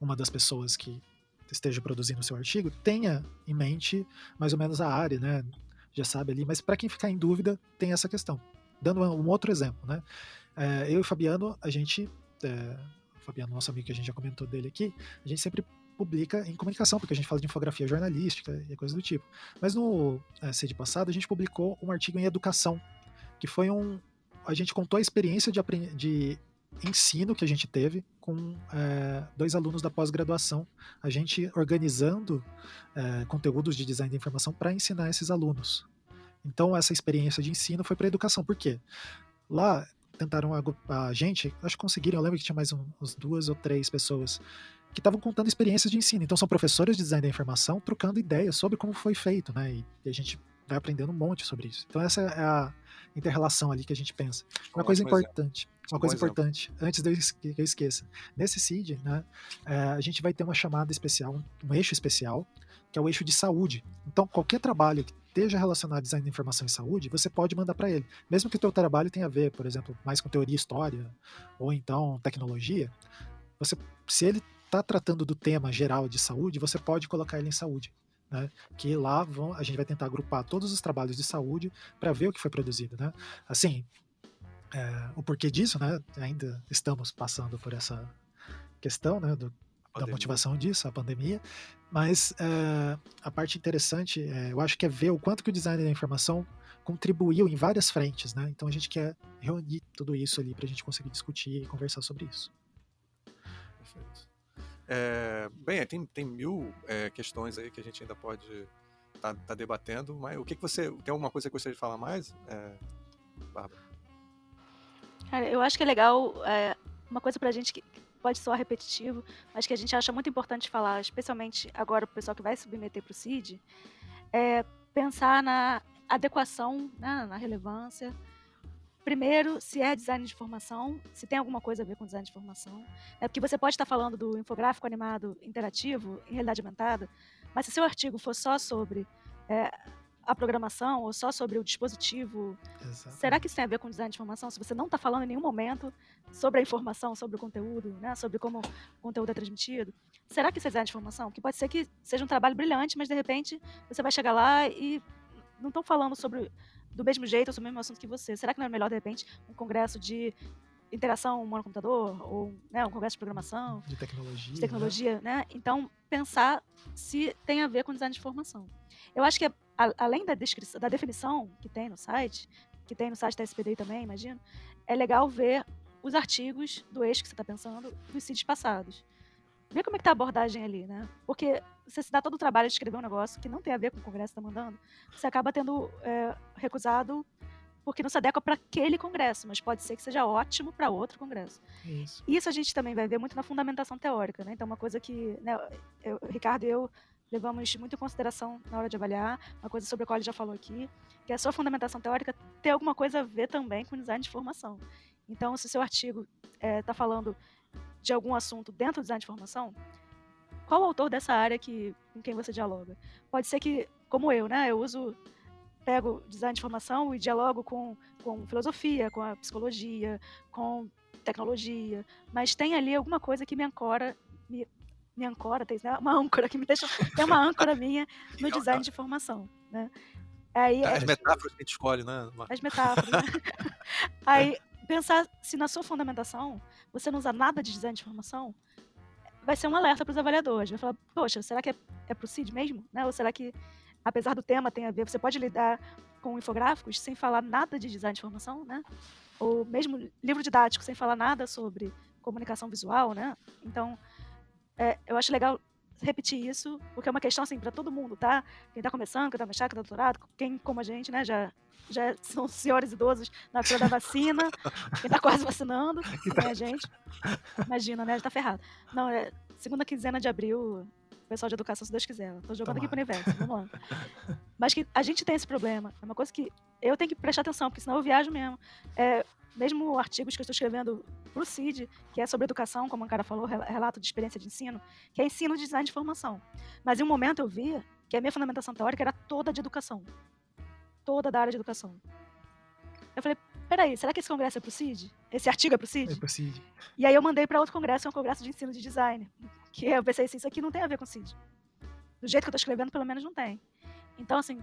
uma das pessoas que esteja produzindo o seu artigo tenha em mente mais ou menos a área, né? Já sabe ali, mas para quem ficar em dúvida tem essa questão. Dando um outro exemplo, né? É, eu e o Fabiano, a gente, é, Fabiano, nosso amigo que a gente já comentou dele aqui, a gente sempre publica em comunicação, porque a gente fala de infografia jornalística e coisa do tipo. Mas no é, CID passado, a gente publicou um artigo em educação, que foi um. A gente contou a experiência de, de ensino que a gente teve com é, dois alunos da pós-graduação, a gente organizando é, conteúdos de design de informação para ensinar esses alunos. Então, essa experiência de ensino foi para educação. Por quê? Lá, tentaram a gente, acho que conseguiram, eu lembro que tinha mais um, uns duas ou três pessoas que estavam contando experiências de ensino. Então são professores de design da informação trocando ideias sobre como foi feito, né? E, e a gente vai aprendendo um monte sobre isso. Então essa é a inter-relação ali que a gente pensa. Uma coisa importante, uma coisa importante, antes de que eu esqueça. Nesse CID, né, é, a gente vai ter uma chamada especial, um eixo especial, que é o eixo de saúde. Então, qualquer trabalho que esteja relacionado a design de informação e saúde, você pode mandar para ele. Mesmo que o teu trabalho tenha a ver, por exemplo, mais com teoria e história, ou então tecnologia, você, se ele está tratando do tema geral de saúde, você pode colocar ele em saúde. Né, que lá vão, a gente vai tentar agrupar todos os trabalhos de saúde para ver o que foi produzido. Né? Assim, é, o porquê disso, né? ainda estamos passando por essa questão né, do, da motivação disso, a pandemia, mas é, a parte interessante, é, eu acho que é ver o quanto que o design da informação contribuiu em várias frentes. Né? Então a gente quer reunir tudo isso ali para a gente conseguir discutir e conversar sobre isso. Perfeito. É, bem, tem, tem mil é, questões aí que a gente ainda pode estar tá, tá debatendo, mas o que, que você. Tem alguma coisa que gostaria de falar mais, é, Bárbara? Cara, eu acho que é legal é, uma coisa pra gente que pode soar repetitivo, mas que a gente acha muito importante falar, especialmente agora o pessoal que vai submeter para o CID, é pensar na adequação, né, na relevância, Primeiro, se é design de informação, se tem alguma coisa a ver com design de informação. É porque você pode estar falando do infográfico animado interativo em realidade aumentada, mas se seu artigo for só sobre é, a programação ou só sobre o dispositivo, Exatamente. será que isso tem a ver com design de informação? Se você não está falando em nenhum momento sobre a informação, sobre o conteúdo, né, sobre como o conteúdo é transmitido, será que isso é design de informação? Porque pode ser que seja um trabalho brilhante, mas de repente você vai chegar lá e não estão falando sobre do mesmo jeito, sobre o mesmo assunto que você. Será que não é melhor, de repente, um congresso de interação humano-computador, ou né, um congresso de programação? De tecnologia. De tecnologia, né? né? Então, pensar se tem a ver com design de informação. Eu acho que, a, além da, descrição, da definição que tem no site, que tem no site da SPDI também, imagino, é legal ver os artigos do eixo que você está pensando dos sítios passados ver como é que tá a abordagem ali, né? Porque você se dá todo o trabalho de escrever um negócio que não tem a ver com o Congresso está mandando, você acaba tendo é, recusado porque não se adequa para aquele Congresso, mas pode ser que seja ótimo para outro Congresso. Isso. Isso a gente também vai ver muito na fundamentação teórica, né? Então, uma coisa que né, eu, Ricardo e eu levamos muito em consideração na hora de avaliar, uma coisa sobre a qual ele já falou aqui, que é a sua fundamentação teórica ter alguma coisa a ver também com design de informação. Então, se o seu artigo está é, tá falando de algum assunto dentro do design de informação, qual o autor dessa área que, com quem você dialoga? Pode ser que, como eu, né, eu uso, pego design de informação e dialogo com, com filosofia, com a psicologia, com tecnologia, mas tem ali alguma coisa que me ancora, me, me ancora, tem né, uma âncora que me deixa, tem uma âncora minha no design de informação, né? Aí, as é, metáforas que a gente escolhe, né? As metáforas. Né? <laughs> Aí, pensar se na sua fundamentação você não usa nada de design de informação, vai ser um alerta para os avaliadores. Vai falar, poxa, será que é, é para o CID mesmo? Né? Ou será que, apesar do tema tem a ver, você pode lidar com infográficos sem falar nada de design de informação, né? Ou mesmo livro didático sem falar nada sobre comunicação visual, né? Então, é, eu acho legal repetir isso, porque é uma questão assim para todo mundo, tá? Quem está começando, quem está mestrado, quem tá doutorado, quem como a gente, né, já já são senhores idosos na fila da vacina, quem tá quase vacinando, que a gente. Imagina, né? Já tá ferrado. Não, é segunda quinzena de abril, pessoal de educação, se Deus quiser. Tô jogando Tomara. aqui pro universo, vamos lá. Mas que a gente tem esse problema. É uma coisa que eu tenho que prestar atenção, porque senão eu viajo mesmo. É, mesmo artigos que eu estou escrevendo pro CID, que é sobre educação, como o cara falou, relato de experiência de ensino, que é ensino de design de formação. Mas em um momento eu via que a minha fundamentação teórica era toda de educação toda da área de educação. Eu falei, peraí, será que esse congresso é pro CID? Esse artigo é pro CID? É pro CID. E aí eu mandei para outro congresso, é um congresso de ensino de design. Que eu pensei assim, isso aqui não tem a ver com CID. Do jeito que eu tô escrevendo, pelo menos não tem. Então, assim,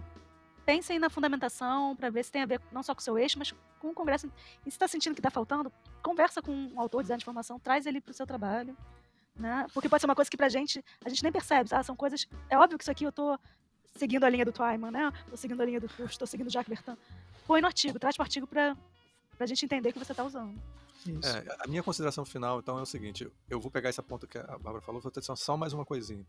pensem na fundamentação para ver se tem a ver não só com o seu eixo, mas com o congresso. E se está sentindo que está faltando, conversa com um autor de design de informação, traz ele para o seu trabalho. Né? Porque pode ser uma coisa que pra gente, a gente nem percebe, ah, são coisas. É óbvio que isso aqui eu tô seguindo a linha do Twyman, né? Tô seguindo a linha do Proust, tô seguindo o Jacques Bertin. Põe no artigo, traz para o artigo para a gente entender que você está usando. É, a minha consideração final, então, é o seguinte: eu vou pegar essa ponta que a Bárbara falou, vou ter só mais uma coisinha.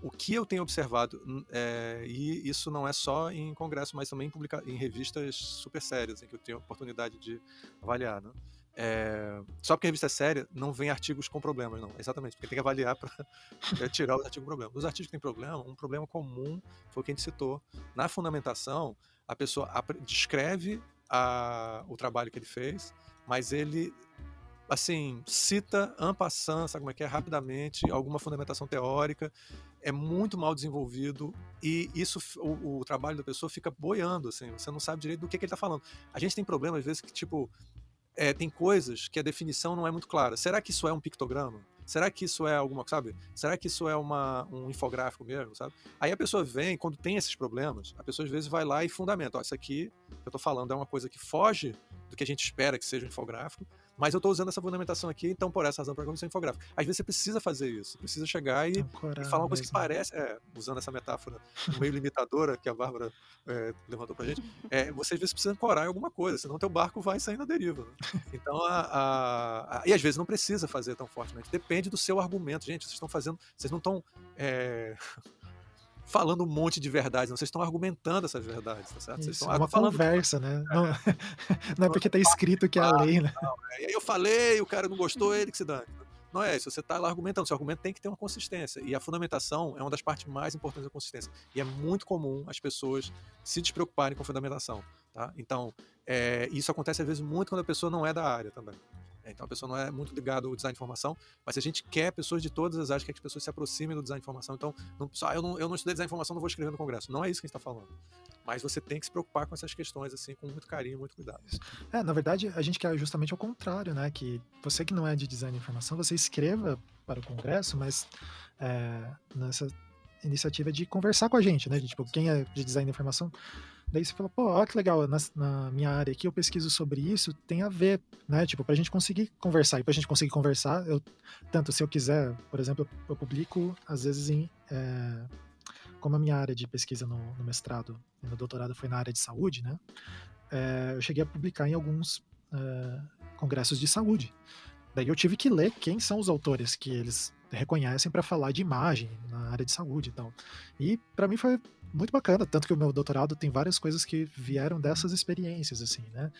O que eu tenho observado, é, e isso não é só em congresso, mas também em, publica, em revistas super sérias, em que eu tenho oportunidade de avaliar, né? é, só porque a revista é séria, não vem artigos com problemas, não. Exatamente, porque tem que avaliar para <laughs> tirar os artigos com problema. Os artigos que têm problema, um problema comum foi o que a gente citou. Na fundamentação, a pessoa descreve a, o trabalho que ele fez, mas ele assim, cita en passant, sabe como é que é, rapidamente, alguma fundamentação teórica, é muito mal desenvolvido e isso, o, o trabalho da pessoa fica boiando, assim, você não sabe direito do que, que ele está falando. A gente tem problemas, às vezes, que, tipo, é, tem coisas que a definição não é muito clara. Será que isso é um pictograma? Será que isso é alguma, sabe? Será que isso é uma, um infográfico mesmo, sabe? Aí a pessoa vem, quando tem esses problemas, a pessoa às vezes vai lá e fundamenta. Ó, isso aqui que eu tô falando é uma coisa que foge do que a gente espera que seja um infográfico, mas eu estou usando essa fundamentação aqui, então por essa razão para comissão infográfica. Às vezes você precisa fazer isso, precisa chegar e, e falar uma coisa que parece, é, usando essa metáfora meio limitadora que a Bárbara é, levantou pra gente, é, você às vezes precisa ancorar em alguma coisa, senão teu barco vai sair na deriva. Né? Então, a, a, a, e às vezes não precisa fazer tão fortemente, depende do seu argumento. Gente, vocês estão fazendo, vocês não estão é, falando um monte de verdades, não. Vocês estão argumentando essas verdades, tá certo? Vocês estão é uma falando conversa, né? Não, <laughs> não é porque está escrito que é a lei, né? Não, é. E aí eu falei, o cara não gostou, ele que se dane. Não é isso, você está lá argumentando, seu argumento tem que ter uma consistência. E a fundamentação é uma das partes mais importantes da consistência. E é muito comum as pessoas se despreocuparem com fundamentação. Tá? Então, é, isso acontece às vezes muito quando a pessoa não é da área também. É, então a pessoa não é muito ligada ao design de informação, mas se a gente quer pessoas de todas as áreas, quer que as pessoas se aproximem do design de informação, então não, ah, eu, não, eu não estudei design de informação, não vou escrever no congresso. Não é isso que a gente está falando. Mas você tem que se preocupar com essas questões assim, com muito carinho, muito cuidado. É, na verdade, a gente quer justamente o contrário, né? Que você que não é de design de informação, você escreva para o congresso, mas é, nessa iniciativa de conversar com a gente, né? Tipo, quem é de design de informação Daí você fala, pô, olha que legal, na, na, minha área aqui eu pesquiso sobre isso, tem a ver, né? Tipo, pra gente conseguir conversar. E pra gente conseguir conversar, eu, tanto se eu quiser, por exemplo, eu, publico, às vezes, em. É, como a minha área de pesquisa no, no, mestrado e no doutorado foi na área de saúde, né? É, eu cheguei a publicar em alguns é, congressos de saúde. Daí eu tive que ler quem são os autores que eles reconhecem para falar de imagem na área de saúde e tal. E para mim foi muito bacana, tanto que o meu doutorado tem várias coisas que vieram dessas experiências, assim, né?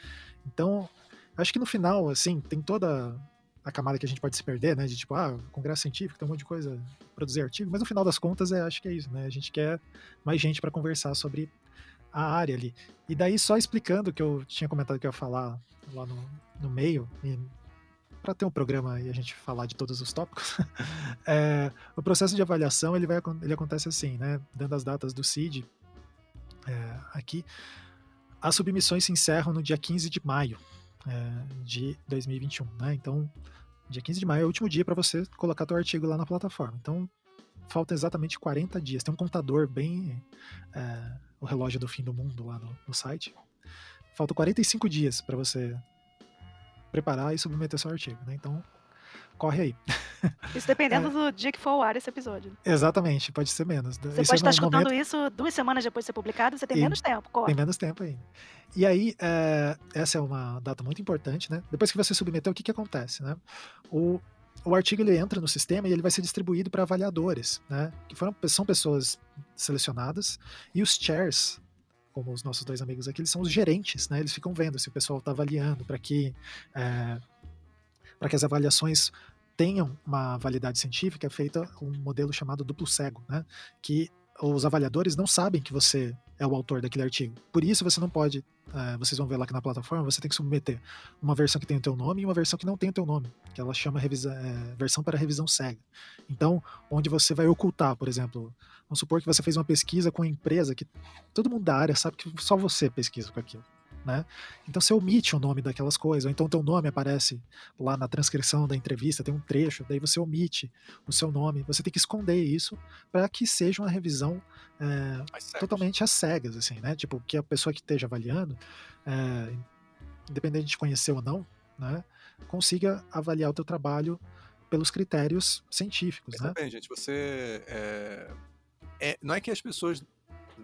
Então, acho que no final, assim, tem toda a camada que a gente pode se perder, né? De tipo, ah, congresso científico, tem um monte de coisa, produzir artigo, mas no final das contas, é, acho que é isso, né? A gente quer mais gente para conversar sobre a área ali. E daí, só explicando que eu tinha comentado que eu ia falar lá no, no meio, e para ter um programa e a gente falar de todos os tópicos, <laughs> é, o processo de avaliação ele, vai, ele acontece assim, né? Dando as datas do CID é, aqui, as submissões se encerram no dia 15 de maio é, de 2021, né? Então, dia 15 de maio é o último dia para você colocar seu artigo lá na plataforma. Então, falta exatamente 40 dias. Tem um contador bem. É, o relógio do fim do mundo lá no, no site. Faltam 45 dias para você preparar e submeter seu artigo, né? Então, corre aí. <laughs> Isso dependendo é. do dia que for ao ar esse episódio. Exatamente, pode ser menos. Você esse pode é estar escutando momento... isso duas semanas depois de ser publicado, você tem e menos tempo, corre. Tem menos tempo aí. E aí, é, essa é uma data muito importante, né? Depois que você submeteu, o que, que acontece, né? O, o artigo ele entra no sistema e ele vai ser distribuído para avaliadores, né? Que foram, são pessoas selecionadas e os chairs como os nossos dois amigos aqui, eles são os gerentes, né? Eles ficam vendo se o pessoal está avaliando para que é, para que as avaliações tenham uma validade científica, é feita um modelo chamado duplo cego, né? Que os avaliadores não sabem que você é o autor daquele artigo. Por isso você não pode, é, vocês vão ver lá que na plataforma, você tem que submeter uma versão que tem o teu nome e uma versão que não tem o teu nome, que ela chama revisa, é, versão para revisão cega. Então, onde você vai ocultar, por exemplo, vamos supor que você fez uma pesquisa com uma empresa que todo mundo da área sabe que só você pesquisa com aquilo né? Então você omite o nome daquelas coisas, ou então teu nome aparece lá na transcrição da entrevista, tem um trecho, daí você omite o seu nome, você tem que esconder isso para que seja uma revisão é, totalmente às cegas, assim, né? Tipo, que a pessoa que esteja avaliando, é, independente de conhecer ou não, né, consiga avaliar o teu trabalho pelos critérios científicos, Mas né? Bem, gente, você é, é, não é que as pessoas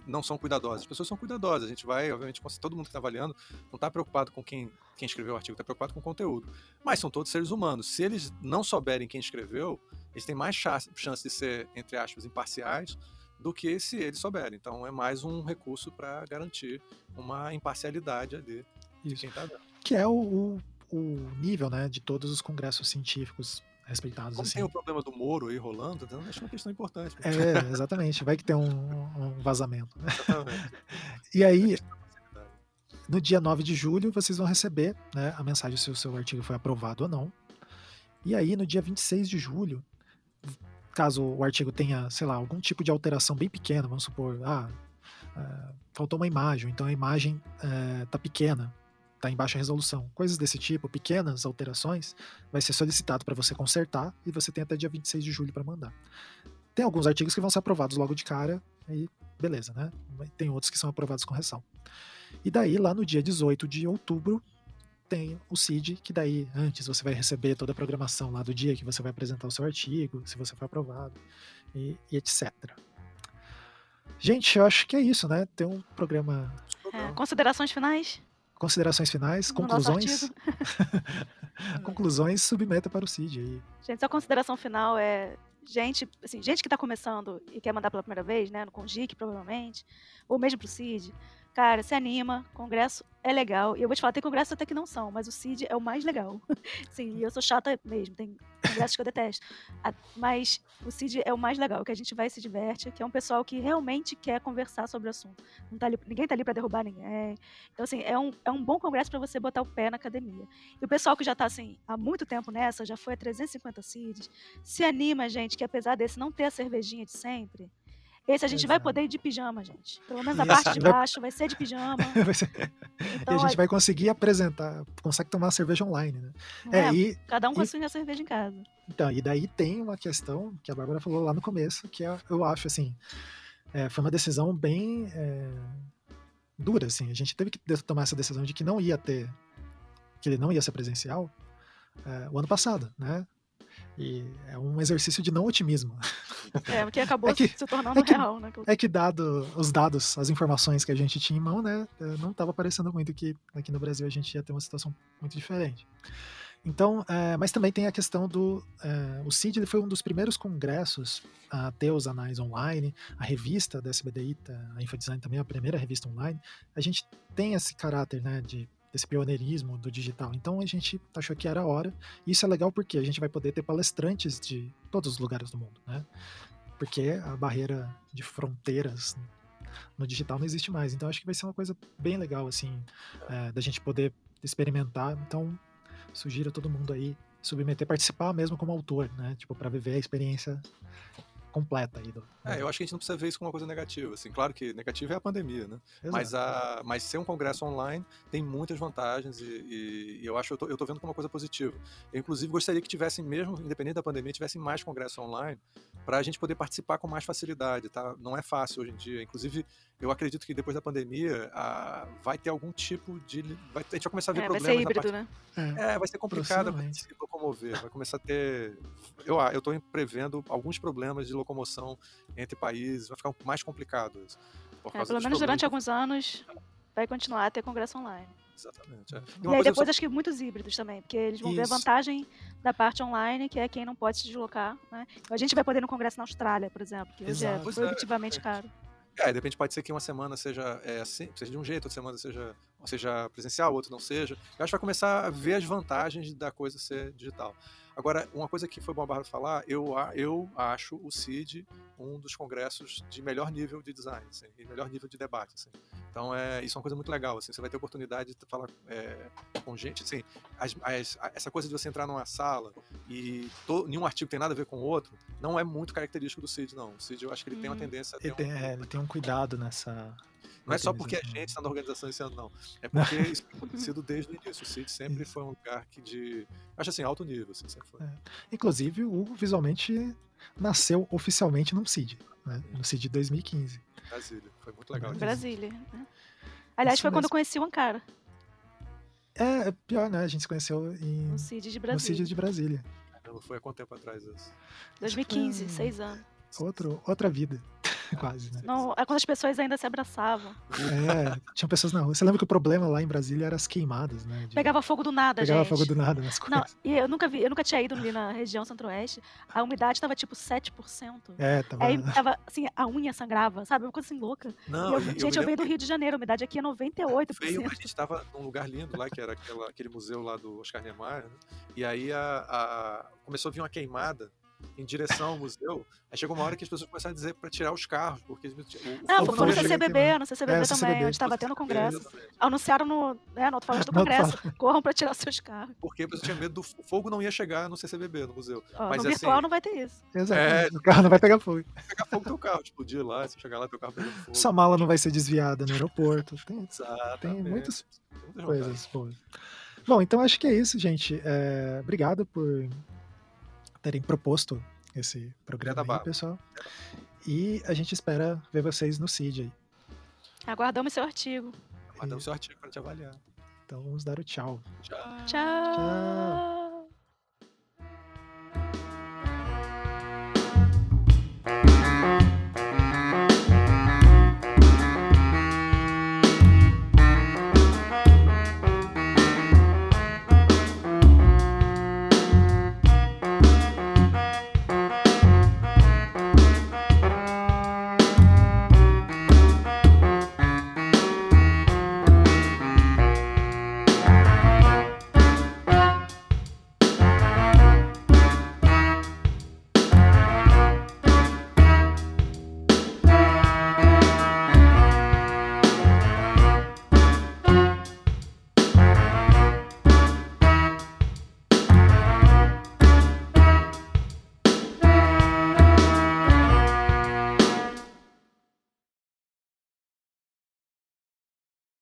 não são cuidadosas. As pessoas são cuidadosas. A gente vai, obviamente, todo mundo que está avaliando não está preocupado com quem, quem escreveu o artigo, está preocupado com o conteúdo. Mas são todos seres humanos. Se eles não souberem quem escreveu, eles têm mais chance de ser, entre aspas, imparciais do que se eles souberem. Então é mais um recurso para garantir uma imparcialidade ali de quem está vendo que é o, o, o nível, né, de todos os congressos científicos respeitados. Como assim. tem o problema do Moro aí rolando, então acho uma questão importante. É, <laughs> exatamente. Vai que tem um, um vazamento. Né? <laughs> E aí, no dia 9 de julho, vocês vão receber né, a mensagem se o seu artigo foi aprovado ou não. E aí, no dia 26 de julho, caso o artigo tenha, sei lá, algum tipo de alteração bem pequena, vamos supor, ah, uh, faltou uma imagem, então a imagem está uh, pequena, está em baixa resolução, coisas desse tipo, pequenas alterações, vai ser solicitado para você consertar e você tem até dia 26 de julho para mandar. Tem alguns artigos que vão ser aprovados logo de cara, e beleza, né? Tem outros que são aprovados com correção. E daí, lá no dia 18 de outubro, tem o CID, que daí antes você vai receber toda a programação lá do dia que você vai apresentar o seu artigo, se você foi aprovado, e, e etc. Gente, eu acho que é isso, né? Tem um programa. É, considerações finais? Considerações finais, No conclusões. <laughs> conclusões, submeta para o CID aí. Gente, sua consideração final é gente, assim, gente que está começando e quer mandar pela primeira vez, né, no Congic provavelmente, ou mesmo pro CID, cara, se anima, congresso é legal. E eu vou te falar, tem congressos até que não são, mas o CID é o mais legal. <laughs> Sim, eu sou chata mesmo, tem congressos que eu detesto. Mas o CID é o mais legal, que a gente vai e se diverte, que é um pessoal que realmente quer conversar sobre o assunto. Não tá ali, ninguém tá ali para derrubar ninguém. Então, assim, é um, é um bom congresso para você botar o pé na academia. E o pessoal que já tá, assim, há muito tempo nessa, já foi a 350 CIDs, se anima, gente, que apesar desse não ter a cervejinha de sempre, esse a gente vai Exato. poder ir de pijama, gente. Pelo menos a Isso, parte de vai- baixo vai ser de pijama. <laughs> Vai ser- Então, e a gente é- vai conseguir apresentar, consegue tomar cerveja online, né? é, É, e, cada um com a e- cerveja em casa. então, e daí tem uma questão que a Bárbara falou lá no começo, que é, eu acho assim, é, foi uma decisão bem é, dura, assim. A gente teve que tomar essa decisão de que não ia ter, que ele não ia ser presencial é, o ano passado, né? E é um exercício de não otimismo. É, porque acabou <laughs> É que- se tornando é que- real, né? É que dado os dados, as informações que a gente tinha em mão, né, eh, não estava parecendo muito que aqui no Brasil a gente ia ter uma situação muito diferente. Então, eh, mas também tem a questão do, eh, o CID ele foi um dos primeiros congressos a ter os anais online, a revista da SBDI, a Infodesign também é a primeira revista online. A gente tem esse caráter, né, de desse pioneirismo do digital. Então a gente achou que era a hora. Isso é legal porque a gente vai poder ter palestrantes de todos os lugares do mundo, né? Porque a barreira de fronteiras no digital não existe mais. Então acho que vai ser uma coisa bem legal, assim, é, da gente poder experimentar. Então, sugiro a todo mundo aí submeter, participar mesmo como autor, né? Tipo, para viver a experiência completa aí do. É, eu acho que a gente não precisa ver isso como uma coisa negativa. Assim, claro que negativa é a pandemia, né? Mas, a, mas ser um congresso online tem muitas vantagens e, e- e eu acho eu tô, eu tô vendo como uma coisa positiva. Eu, inclusive, gostaria que tivessem, mesmo independente da pandemia, tivessem mais congressos online para a gente poder participar com mais facilidade, tá? Não é fácil hoje em dia. Inclusive, eu acredito que depois da pandemia a- vai ter algum tipo de. Vai, a gente vai começar a ver É, vai problemas ser na híbrido, parte né? é, vai ser complicado se locomover. Vai começar a ter. Eu, eu tô prevendo alguns problemas de locomoção entre países, vai ficar mais complicado isso. Por É, causa pelo menos durante alguns anos vai continuar a ter congresso online. Exatamente. é. E, uma aí depois só- acho que muitos híbridos também, porque eles vão ver a Isso. vantagem da parte online, que é quem não pode se deslocar, né? A gente vai poder ir no congresso na Austrália, por exemplo, que hoje Exato. é é, proibitivamente exatamente. caro. É, de repente pode ser que uma semana seja, é, assim, seja de um jeito, outra semana seja, seja presencial, outra não seja. Eu acho que vai começar a ver as vantagens da coisa ser digital. Agora, uma coisa que foi bom a Bárbara falar, eu, eu acho o CID um dos congressos de melhor nível de design, assim, e melhor nível de debate. assim. Então, é, isso é uma coisa muito legal. Assim, você vai ter oportunidade de falar é, com gente. Assim, as- as- essa coisa de você entrar numa sala e to- nenhum artigo tem nada a ver com o outro, não é muito característico do CID, não. O CID, eu acho que ele tem uma Hum. tendência Ele tem, um, é, ele tem um cuidado nessa. Não é só porque a gente está na organização esse ano, não. É porque isso tem acontecido desde o início. O CID <laughs> sempre Isso. foi um lugar que de. Acho assim, alto nível, assim, sempre foi. É. Inclusive, o Hugo visualmente nasceu oficialmente no CID, né? no CID 2015. Brasília. Foi muito legal. Brasília. né? Aliás, Isso foi quando eu conheci o Ankara, É, é pior, né? A gente se conheceu em, no CID de no Brasília. CID de Brasília. Caramba, Foi há quanto tempo atrás isso? 2015, Hum. seis anos. Outro, outra vida. Quase, né? Não, é quando as pessoas ainda se abraçavam. É, tinha pessoas na rua. Você lembra que o problema lá em Brasília era as queimadas, né? de- Pegava fogo do nada, pegava gente. fogo do nada nas Não, coisas. e eu nunca vi, eu nunca tinha ido ali na região centro-oeste. A umidade tava tipo 7%. É, tava. Aí tava, assim, a unha sangrava, sabe? Uma coisa assim louca. Não, eu- gente, eu, me venho do Rio de Janeiro, a umidade aqui é 98%. veio, a gente estava num lugar lindo lá, que era aquela- aquele museu lá do Oscar Niemeyer, né? e aí a, a- começou a vir uma queimada em direção ao museu. Aí chegou uma hora que as pessoas começaram a dizer para tirar os carros, porque o, o foi fogo no. CCBB, no CCBB É, também, CCBB. onde estava tendo congresso. Exatamente. Anunciaram no, né, no alto-falante do <laughs> congresso. <laughs> Corram pra tirar seus carros. Porque a pessoa tinha medo do o fogo não ia chegar no CCBB, no museu. Ó, Mas no assim, virtual não vai ter isso. Exatamente. O carro não vai pegar fogo. pegar fogo no teu carro, explodir lá, se chegar lá, teu carro pegando fogo. Sua mala não vai ser desviada no aeroporto. Tem, tem Exatamente. muitas Muitas coisas boas. Bom, então acho que é isso, gente. É, obrigado por terem proposto esse programa aí, pessoal. E a gente espera ver vocês no CID aí. Aguardamos seu artigo. Mandamos seu artigo para te avaliar. Então vamos dar o tchau. Tchau. Tchau. Tchau.